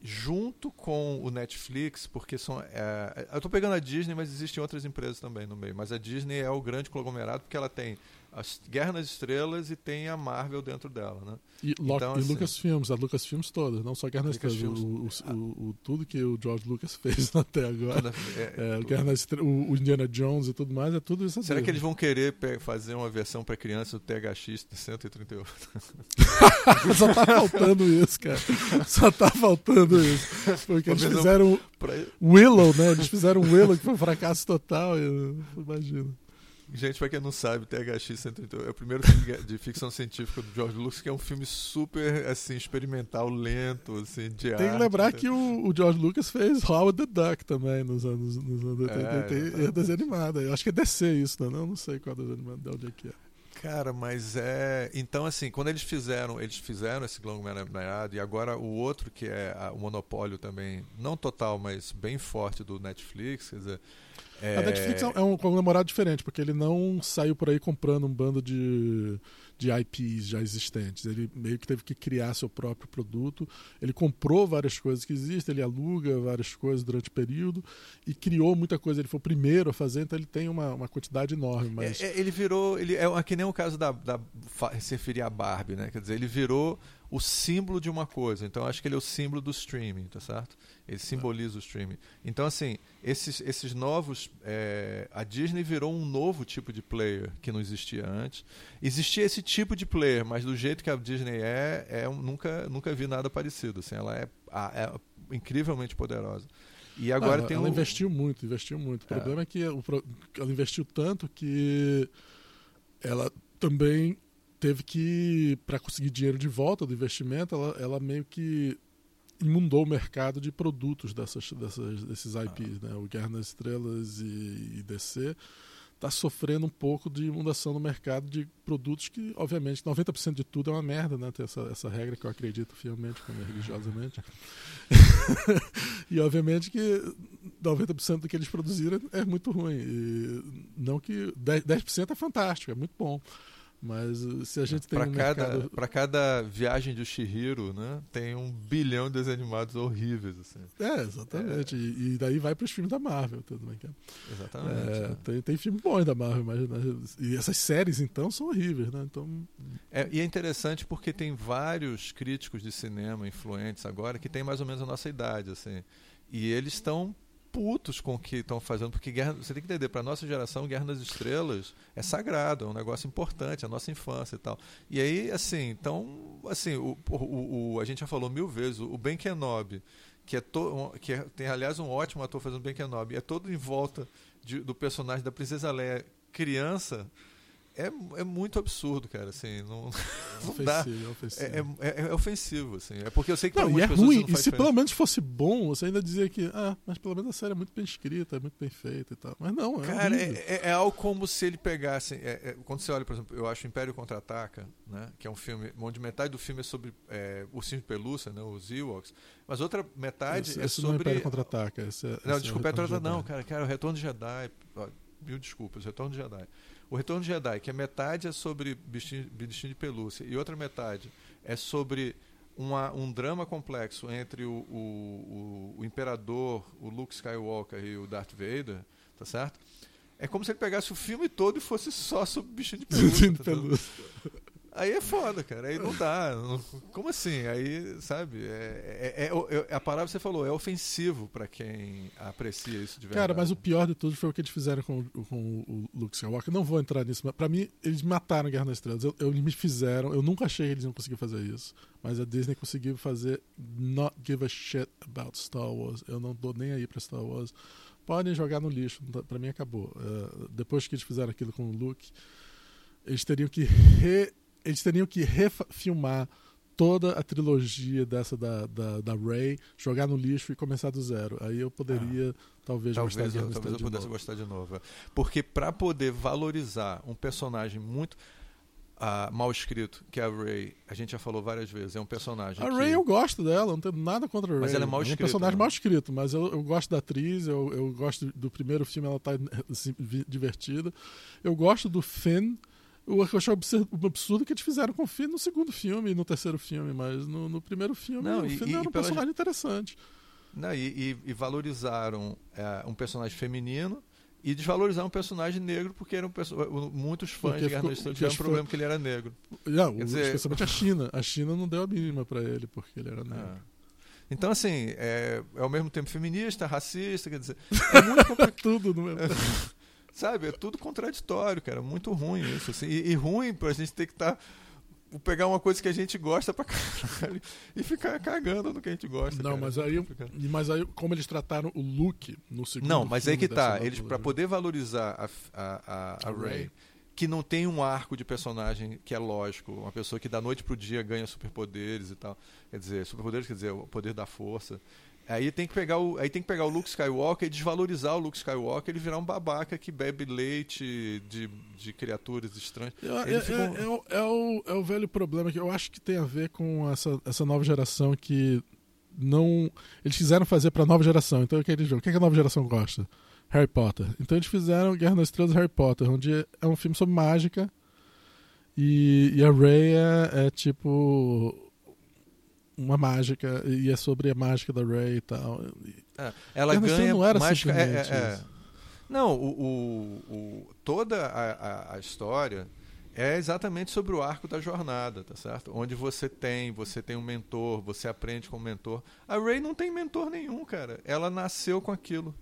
junto com o Netflix, porque são. É, eu estou pegando a Disney, mas existem outras empresas também no meio. Mas a Disney é o grande conglomerado porque ela tem as Guerra nas Estrelas e tem a Marvel dentro dela, né? E, então, e assim, Lucasfilms, a Lucasfilms toda, não só Guerra nas Estrelas, o, o, o, o, tudo que o George Lucas fez até agora, é, é, Guerra nas Estrelas, o, Indiana Jones e tudo mais, é tudo isso. Será que eles vão querer fazer uma versão para criança do THX 138? só tá faltando isso, cara. Só tá faltando isso. Porque eles fizeram pra... Willow, né? Eles fizeram Willow que foi um fracasso total, eu imagino. Gente, pra quem não sabe, THX 138 é o primeiro filme de ficção científica do George Lucas, que é um filme super, assim, experimental, lento, assim, de Tem arte, que lembrar né? que o, o, George Lucas fez Howard the Duck também nos anos, nos anos 80. É, tem, é desenho animado. Eu acho que é DC isso, né? Não, não sei qual desenho animado, de onde é que é. Cara, mas é. Então, assim, quando eles fizeram, eles fizeram esse conglomerado e agora o outro, que é a, o monopólio também, não total, mas bem forte do Netflix, quer dizer. É... A Netflix é um conglomerado diferente, porque ele não saiu por aí comprando um bando de, de IPs já existentes. Ele meio que teve que criar seu próprio produto. Ele comprou várias coisas que existem, ele aluga várias coisas durante o período e criou muita coisa. Ele foi o primeiro a fazer, então ele tem uma, uma quantidade enorme. Mas... É, é ele virou. Ele é que nem o caso da, da se referir a Barbie, né? Quer dizer, ele virou o símbolo de uma coisa. Então acho que ele é o símbolo do streaming, tá certo? Ele simboliza o streaming. Então assim, esses, esses novos, é, a Disney virou um novo tipo de player que não existia antes. Existia esse tipo de player, mas do jeito que a Disney é, é nunca nunca vi nada parecido. Assim, ela é, é incrivelmente poderosa. E agora não, tem ela o... investiu muito, investiu muito. O é. problema é que ela investiu tanto que ela também teve que, para conseguir dinheiro de volta do investimento, ela, ela meio que imundou o mercado de produtos dessas, dessas, desses IPs, ah. né? O Guerra nas Estrelas e, e DC está sofrendo um pouco de inundação no mercado de produtos que, obviamente, 90% de tudo é uma merda, né? Tem essa, essa regra que eu acredito fielmente, como é religiosamente. e, obviamente, que 90% do que eles produziram é muito ruim. E não que 10%, 10 é fantástico, é muito bom Mas uh, se a gente tem pra um cada, mercado... Pra cada viagem do Shihiro, né? Tem um bilhão de desenhos animados horríveis, assim. É, exatamente. É... E, e, daí vai pros filmes da Marvel, tudo bem. Exatamente. É, é. Tem, tem filme bom da Marvel, mas, mas, E essas séries, então, são horríveis, né? Então... É, e é interessante porque tem vários críticos de cinema influentes agora que têm mais ou menos a nossa idade, assim. E eles estão putos com o que estão fazendo, porque guerra, você tem que entender, para nossa geração, Guerra nas Estrelas é sagrado, é um negócio importante, é a nossa infância e tal. E aí, assim, então, assim, o, o, o a gente já falou mil vezes, o Ben Kenobi, que, é to, que é, tem, aliás, um ótimo ator fazendo Ben Kenobi, é todo em volta de, do personagem da Princesa Leia criança, é, é muito absurdo, cara, assim, não, é não dá. É ofensivo. É, é, é, ofensivo, assim. É porque eu sei que não, e é ruim. e se pelo menos fosse bom, você ainda dizia que, ah, mas pelo menos a série é muito bem escrita, é muito bem feita e tal. Mas não, é Cara, é, é, algo como se ele pegasse. quando você olha, por exemplo, eu acho Império Contra-Ataca, né, que é um filme onde metade do filme é sobre é, ursinho de pelúcia, né, os Ewoks, mas outra metade esse, é esse sobre. Não é Império Contra-Ataca. não, desculpa, é não, cara, cara, o Retorno de Jedi. Mil desculpas, Retorno de Jedi. O Retorno de Jedi, que a metade é sobre bichinho, bichinho de pelúcia e outra metade é sobre uma, um drama complexo entre o, o, o, o, imperador, o Luke Skywalker e o Darth Vader, tá certo? É como se ele pegasse o filme todo e fosse só sobre bichinho de pelúcia. Tá Aí é foda, cara. Aí não dá. Como assim? Aí, sabe? É, é, é, é a palavra que você falou, é ofensivo para quem aprecia isso de verdade. Cara, mas o pior de tudo foi o que eles fizeram com, com o Luke Skywalker. Não vou entrar nisso, mas pra mim, eles mataram Guerra nas Estrelas. Eu, eu, eles me fizeram. Eu nunca achei que eles iam conseguir fazer isso. Mas a Disney conseguiu fazer not give a shit about Star Wars. Eu não dou nem aí pra Star Wars. Podem jogar no lixo. Pra mim acabou. Uh, depois que eles fizeram aquilo com o Luke, eles teriam que re eles teriam que refilmar toda a trilogia dessa da, da, da Ray, jogar no lixo e começar do zero. Aí eu poderia ah, talvez, talvez gostar eu, Talvez eu pudesse novo. gostar de novo. Porque para poder valorizar um personagem muito uh, mal escrito, que é a Ray, a gente já falou várias vezes, é um personagem. A que... Ray eu gosto dela, não tenho nada contra a Ray. Mas ela é mal escrita. É um personagem né? mal escrito, mas eu, eu gosto da atriz, eu, eu gosto do primeiro filme, ela tá assim, divertida. Eu gosto do Finn eu achei um absurdo que eles fizeram com o Finn no segundo filme e no terceiro filme, mas no, no primeiro filme não, o Finn era um personagem interessante. Não, e, e, e valorizaram é, um personagem feminino e desvalorizaram um personagem negro porque eram muitos fãs porque de Guerra nas Estrelas tiveram um problema que ele era negro. Não, Quer dizer, especialmente a China. A China não deu a mínima para ele porque ele era negro. É. Então, assim, é, é ao mesmo tempo feminista, racista, quer dizer, é muito complicado. Tudo no mesmo Sabe? É tudo contraditório, cara. Muito ruim isso. Assim. E, e ruim pra gente ter que estar. Tá, pegar uma coisa que a gente gosta pra caralho e ficar cagando no que a gente gosta. Não, cara. mas aí, mas aí, como eles trataram o look no segundo Não, mas aí que tá. Eles, para poder valorizar a, a, a, a Ray, que não tem um arco de personagem que é lógico, uma pessoa que da noite pro dia ganha superpoderes e tal. Quer dizer, superpoderes quer dizer o poder da força. Aí tem que pegar o, aí tem que pegar o Luke Skywalker e desvalorizar o Luke Skywalker ele virar um babaca que bebe leite de, de criaturas estranhas. É, é, é, é, o, é, o, é o velho problema que eu acho que tem a ver com essa, essa nova geração que não. Eles quiseram fazer para a nova geração. Então, aquele jogo. O que, é que a nova geração gosta? Harry Potter. Então eles fizeram Guerra nas Estrelas Harry Potter, onde é um filme sobre mágica. E, e a Rey é, é tipo mágica e é sobre a mágica da Ray e tal. É, ela ganha não era mágica. É, é, é, não, o, o, o, toda a, a, a, história é exatamente sobre o arco da jornada, tá certo? Onde você tem, você tem um mentor, você aprende com o mentor. A Ray não tem mentor nenhum, cara. Ela nasceu com aquilo.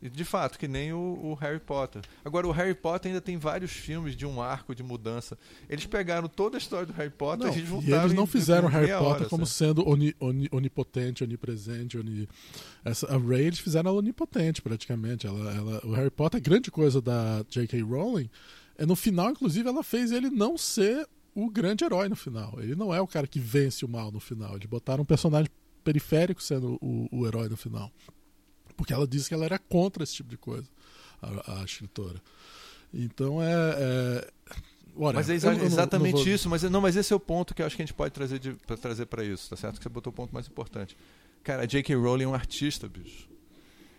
De fato, que nem o, o, Harry Potter. Agora, o Harry Potter ainda tem vários filmes de um arco de mudança. Eles pegaram toda a história do Harry Potter não, e juntaram. E eles não fizeram Harry Potter hora, como sendo oni, oni, onipotente, onipresente. Oni... Essa, a Ray eles fizeram ela onipotente, praticamente. Ela, ela, o Harry Potter, a grande coisa da J.K. Rowling é no final, inclusive, ela fez ele não ser o grande herói no final. Ele não é o cara que vence o mal no final. Eles botaram um personagem periférico sendo o, o herói no final. Porque ela disse que ela era contra esse tipo de coisa, a, a escritora. Então é. é... mas é exa exatamente não, não vou... isso, mas não, mas esse é o ponto que eu acho que a gente pode trazer para trazer para isso, tá certo? Que você botou o ponto mais importante. Cara, a J.K. Rowling é um artista, bicho.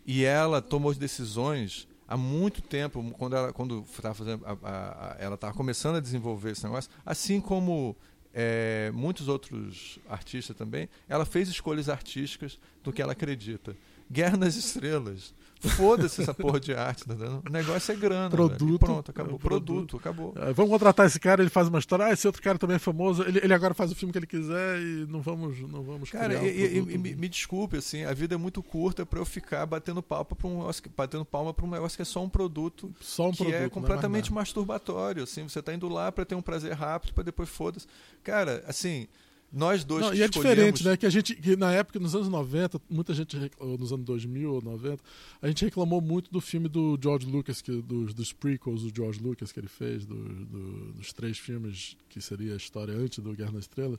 E ela tomou decisões há muito tempo, quando ela quando estava fazendo, a, a, a, ela estava começando a desenvolver esse negócio, assim como é, muitos outros artistas também, ela fez escolhas artísticas do que ela acredita. Guerra nas Estrelas Foda-se essa porra de arte, tá O negócio é grana. Produto. pronto, acabou. É, produto, acabou. É, vamos contratar esse cara, ele faz uma história. Ah, esse outro cara também é famoso. Ele, ele agora faz o filme que ele quiser e não vamos, não vamos Cara, um e, e, me, me, desculpe, assim, a vida é muito curta para eu ficar batendo palma para um batendo palma para um negócio que é só um produto. Só um que produto. é completamente masturbatório, assim. Você tá indo lá para ter um prazer rápido, para depois foda-se. Cara, assim. Nós dois Não, e é diferente, né? Que a gente, que na época, nos anos 90, muita gente, nos anos 2000 ou 90, a gente reclamou muito do filme do George Lucas, que, dos, dos prequels do George Lucas que ele fez, do, do, dos três filmes que seria a história antes do Guerra nas Estrelas.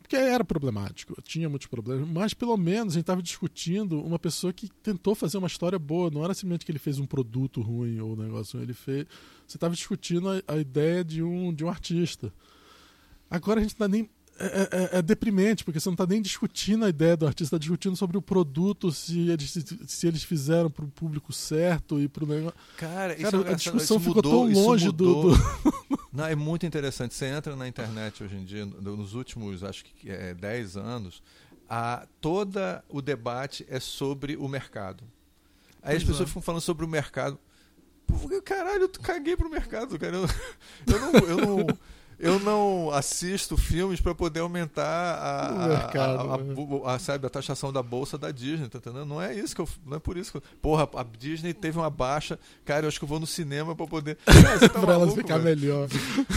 Porque era problemático, tinha muitos problemas, mas pelo menos a gente estava discutindo uma pessoa que tentou fazer uma história boa, não era simplesmente que ele fez um produto ruim ou um negócio, ele fez. Você estava discutindo a, a, ideia de um, de um artista. Agora a gente está nem é, é, é, é, deprimente, porque você não está nem discutindo a ideia do artista, está discutindo sobre o produto, se eles, se eles fizeram para o público certo e para o negócio. Cara, Cara é a discussão ficou tão longe do, do... Não, é muito interessante. Você entra na internet hoje em dia, nos últimos, acho que é, 10 anos, a, todo o debate é sobre o mercado. Aí pois as pessoas é. ficam falando sobre o mercado. Caralho, eu caguei pro mercado, cara. Eu, eu não. Eu não eu não assisto filmes para poder aumentar a, o mercado, a, a, né? a, sabe, a taxação da bolsa da Disney, tá entendendo? Não é isso que eu, não é por isso que eu, porra, a Disney teve uma baixa, cara, eu acho que eu vou no cinema para poder tá para ela ficar velho? melhor.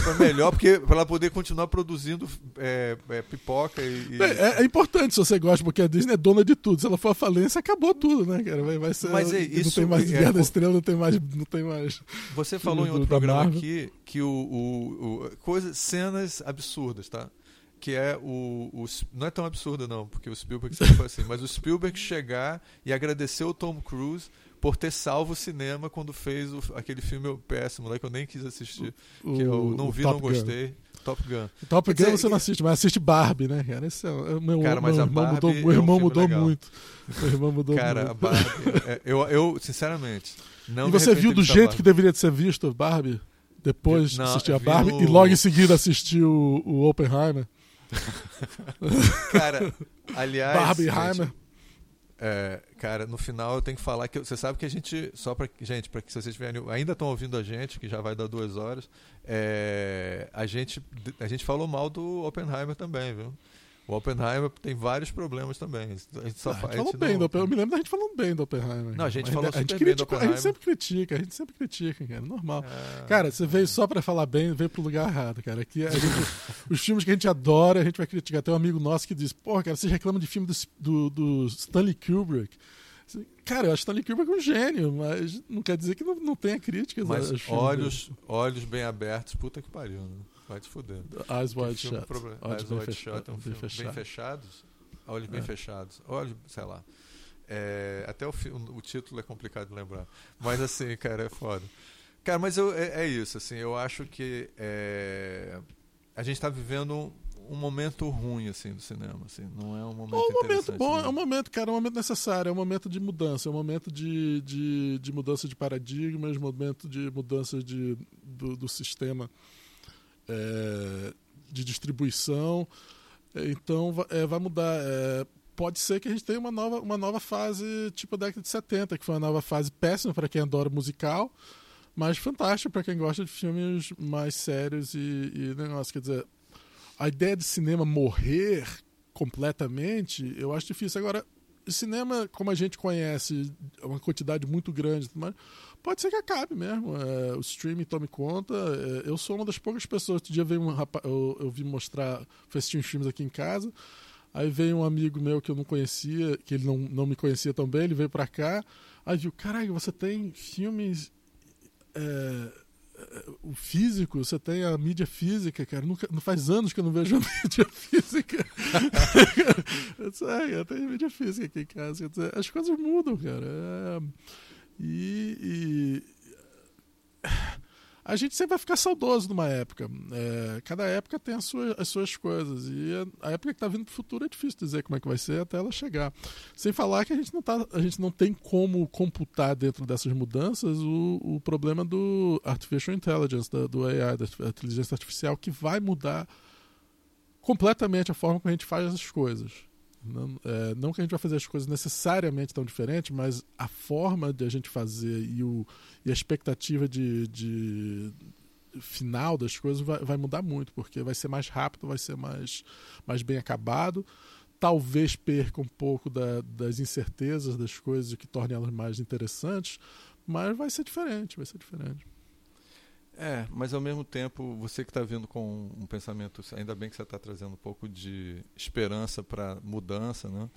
Pra melhor, porque para ela poder continuar produzindo é, é, pipoca e, e... É, é, importante se você gosta, porque a Disney é dona de tudo. Se ela for a falência, acabou tudo, né, cara? Vai, vai ser Mas é, isso, não tem mais é, Guerra da Estrela, não tem mais, não tem mais. Você falou em outro programa aqui que o, o, o coisa cenas absurdas, tá? Que é o, o, Não é tão absurdo, não, porque o Spielberg sempre foi assim, mas o Spielberg chegar e agradecer o Tom Cruise por ter salvo o cinema quando fez o, aquele filme péssimo lá que eu nem quis assistir. O, que eu não vi, não gostei. Top Gun. Top Gun você não assiste, mas assiste Barbie, né, cara? Esse é, o meu, cara, mas meu a irmão Barbie mudou, meu irmão é um mudou legal. muito. Meu irmão mudou cara, muito. Cara, a Barbie. é, eu, eu, sinceramente. Não e você viu do jeito que deveria ser visto Barbie? Depois não, assistir a Barbie no... e logo em seguida assistir o, o Oppenheimer. cara, aliás. Barbieheimer. É, cara, no final eu tenho que falar que você sabe que a gente só para gente para que vocês tiverem, ainda estão ouvindo a gente que já vai dar duas horas, é, a gente a gente falou mal do Oppenheimer também, viu? O Oppenheimer tem vários problemas também. A gente só ah, faz. Falou bem não... do Eu me lembro da gente falando bem do Oppenheimer. Não, a gente falou a gente, super bem do Oppenheimer. A gente sempre critica, a gente sempre critica, cara. Normal. É... Cara, você veio só pra falar bem, veio pro lugar errado, cara. Aqui a gente, os filmes que a gente adora, a gente vai criticar. Tem um amigo nosso que diz: Porra, cara, vocês reclamam de filme do, do, do Stanley Kubrick. Cara, eu acho Stanley Kubrick um gênio, mas não quer dizer que não, não tenha críticas. Mas olhos, olhos bem abertos, puta que pariu, né? Vai te fuder. Eyes Wide Shut. Eyes Wide Shut é um filme bem, bem fechados. Olhos bem é. fechados. Olhos, sei lá. É, até o, o, título é complicado de lembrar. Mas assim, cara, é foda. Cara, mas eu, é, é isso, assim, eu acho que é, a gente está vivendo um momento ruim assim do cinema, assim, não é um momento é um momento bom, é um momento, cara, é um momento necessário, é um momento de mudança, é um momento de, de, de mudança de paradigmas, momento de mudança de, do, do sistema é, de distribuição. Então é, vai mudar. É, pode ser que a gente tenha uma nova, uma nova fase, tipo a década de 70, que foi uma nova fase péssima para quem adora musical, mas fantástica para quem gosta de filmes mais sérios e, e negócio. Quer dizer, a ideia de cinema morrer completamente, eu acho difícil. Agora, cinema, como a gente conhece, é uma quantidade muito grande, mas pode ser que acabe mesmo. É, o streaming tome conta. É, eu sou uma das poucas pessoas. Outro dia veio um rapaz, eu, eu vi mostrar, fui assistir uns filmes aqui em casa. Aí veio um amigo meu que eu não conhecia, que ele não, não me conhecia tão bem, ele veio pra cá. Aí viu, caralho, você tem filmes. É, é o físico, você tem a mídia física, cara. Nunca, não faz anos que eu não vejo a mídia física. eu, ah, eu tenho mídia física aqui em casa. As coisas mudam, cara. É, e, e, a gente sempre vai ficar saudoso numa época. É, cada época tem as suas, as suas coisas. E a época que está vindo para o futuro é difícil dizer como é que vai ser até ela chegar. Sem falar que a gente não, tá, a gente não tem como computar dentro dessas mudanças o, o problema do artificial intelligence, da, do AI, da inteligência artificial, que vai mudar completamente a forma como a gente faz as coisas. Não, é, não, que a gente vai fazer as coisas necessariamente tão diferentes, mas a forma de a gente fazer e, o, e a expectativa de, de final das coisas vai, vai, mudar muito, porque vai ser mais rápido, vai ser mais, mais bem acabado. Talvez perca um pouco da, das incertezas das coisas, que torne elas mais interessantes, mas vai ser diferente, vai ser diferente. É, mas ao mesmo tempo, você que está vindo com um pensamento, ainda bem que você está trazendo um pouco de esperança para mudança, né?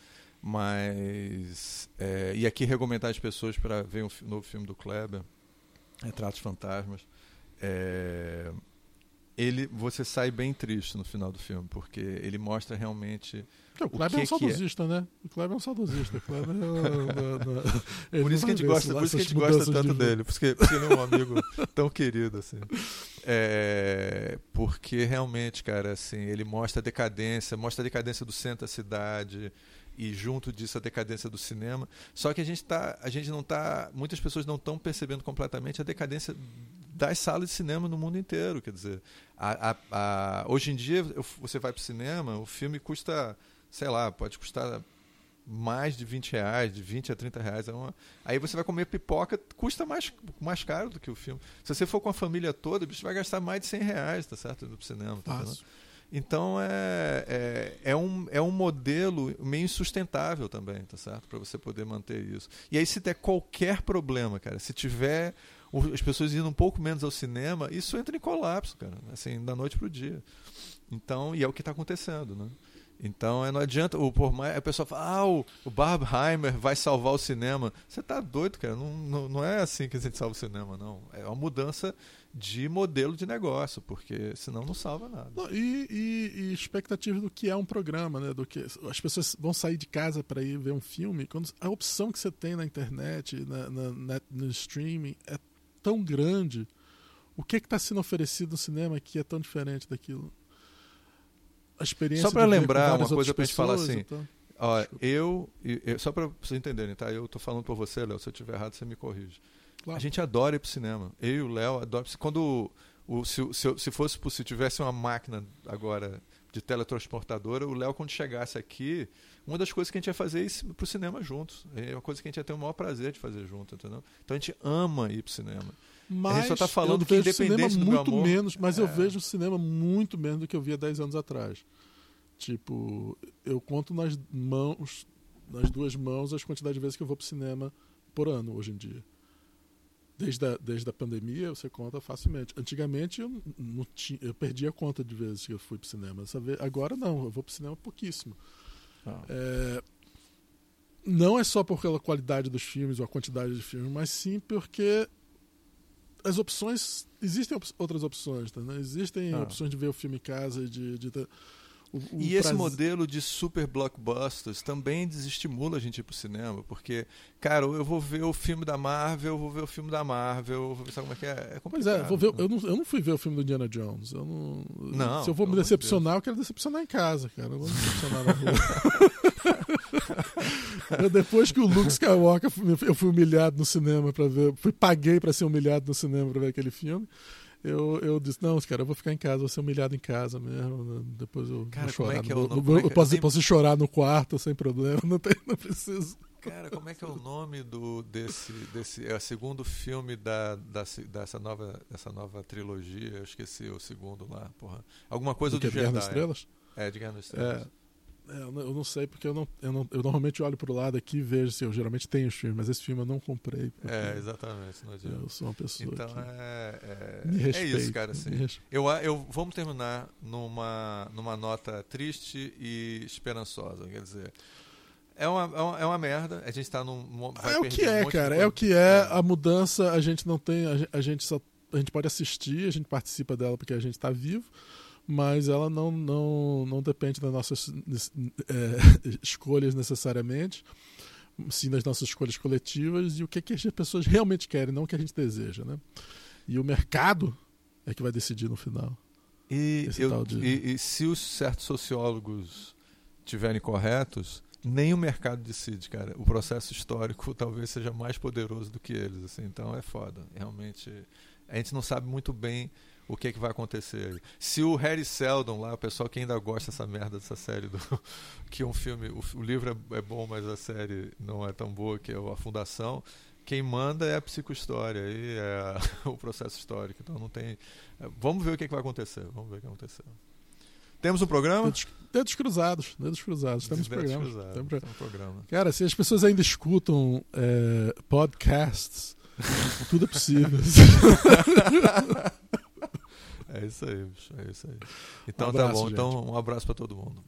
Mas. É, e aqui recomendar as pessoas para ver um novo filme do Kleber, Retratos Fantasmas. É, ele, você sai bem triste no final do filme, porque ele mostra realmente o Kleber é um saudosista, é. né? O Kleber é um saudosista. Kleber é, por isso que a gente gosta, por isso que a gente gosta tanto dele, porque, porque ele é um amigo tão querido assim. É, porque realmente, cara, assim, ele mostra a decadência, mostra a decadência do centro da cidade e junto disso a decadência do cinema. Só que a gente tá, a gente não tá, muitas pessoas não estão percebendo completamente a decadência das salas de cinema no mundo inteiro, quer dizer, a, a, a, hoje em dia você vai para o cinema, o filme custa sei lá, pode custar mais de 20 reais, de 20 a 30 reais. É uma... Aí você vai comer pipoca, custa mais, mais caro do que o filme. Se você for com a família toda, o bicho vai gastar mais de 100 reais, tá certo? No cinema. Tá então é, é, é, um, é um modelo meio insustentável também, tá certo? Para você poder manter isso. E aí, se der qualquer problema, cara, se tiver as pessoas indo um pouco menos ao cinema, isso entra em colapso, cara, assim, da noite pro dia. Então, e é o que está acontecendo, né? Então é, não adianta, o, por mais, a pessoa fala, ah, o, o vai salvar o cinema. Você está doido, cara. Não, não, não, é assim que a gente salva o cinema, não. É uma mudança de modelo de negócio, porque senão não salva nada. Não, e, e, e expectativa do que é um programa, né? Do que as pessoas vão sair de casa para ir ver um filme. Quando a opção que você tem na internet, na, na, no streaming, é tão grande. O que está sendo oferecido no cinema que é tão diferente daquilo? a experiência. Só para lembrar uma coisa para gente falar assim. Então... Ó, eu, eu, só para vocês entenderem, tá? Eu estou falando por você, Léo. Se eu estiver errado, você me corrige. Claro. A gente adora ir pro cinema. Eu e o Léo adora. Quando o, se, se, se fosse se tivesse uma máquina agora de teletransportadora, o Léo quando chegasse aqui, uma das coisas que a gente ia fazer é ir pro cinema juntos. É uma coisa que a gente ia ter o maior prazer de fazer junto, entendeu? Então a gente ama ir pro cinema. Mas a gente só tá falando que independente do muito amor, menos, mas é. eu vejo o cinema muito menos do que eu via 10 anos atrás. Tipo, eu conto nas mãos, nas duas mãos, as quantidades de vezes que eu vou pro cinema por ano hoje em dia. Desde a, desde a pandemia, você conta facilmente. Antigamente, eu, não tinha, eu perdi a conta de vezes que eu fui pro cinema. Agora, não, eu vou pro cinema pouquíssimo. Ah. É, não é só pela qualidade dos filmes ou a quantidade de filmes, mas sim porque as opções. Existem op outras opções, tá, né? Existem ah. opções de ver o filme em casa, de. de o, o e esse modelo de super blockbusters também desestimula a gente ir pro cinema, porque, cara, eu vou ver o filme da Marvel, eu vou ver o filme da Marvel, vou ver como é que é. é pois é, vou ver, né? eu, não, eu não fui ver o filme do Indiana Jones. Eu não, não se eu vou me decepcionar, de eu quero decepcionar em casa, cara. Eu vou me decepcionar na rua. depois que o Luke Skywalker, eu fui humilhado no cinema para ver, fui paguei para ser humilhado no cinema para ver aquele filme eu, eu disse, não, cara, eu vou ficar em casa, vou ser humilhado em casa mesmo. Depois eu cara, vou chorar. É que é nome? Eu, eu, posso, posso chorar no quarto sem problema, não, tem, não preciso. Cara, como é que é o nome do desse desse é o segundo filme da, da dessa nova dessa nova trilogia? Eu esqueci o segundo lá, porra. Alguma coisa do, do que, Guerra nas Estrelas? É, de Guerra nas Estrelas. É. É, eu não sei, porque eu, não, eu, não, eu normalmente olho para o lado aqui e vejo se assim, eu geralmente tenho os filmes, mas esse filme eu não comprei. É, exatamente. eu sou uma pessoa. Então é, é, é isso, cara. Assim, eu, eu, vamos terminar numa, numa nota triste e esperançosa. Quer dizer, é uma, é uma, é uma merda. A gente está num. é o que é, um cara. É o que é. A mudança, a gente não tem. A gente, a gente só. A gente pode assistir, a gente participa dela porque a gente está vivo mas ela não, não, não depende das nossas é, escolhas necessariamente, sim das nossas escolhas coletivas e o que, que as pessoas realmente querem, não o que a gente deseja. Né? E o mercado é que vai decidir no final. E, eu, de... e, e se os certos sociólogos tiverem corretos, nem o mercado decide, cara. O processo histórico talvez seja mais poderoso do que eles, assim. Então é foda. Realmente, a gente não sabe muito bem o que, é que vai acontecer. Se o Harry Seldon lá, o pessoal que ainda gosta dessa merda dessa série do que um filme, o, o livro é, é, bom, mas a série não é tão boa, que é a Fundação. Quem manda é a psicohistória e é o processo histórico. Então não tem. É, vamos ver o que, é que vai acontecer. Vamos ver o que vai acontecer. Temos um programa? Dedos, dedos cruzados, dedos cruzados. Temos dedos programa. Cruzados, Temos pro... programa. Cara, se as pessoas ainda escutam é, podcasts, tudo é possível. É isso aí, bicho. É isso aí. Então um abraço, tá bom. Então, gente. Então, um abraço para todo mundo.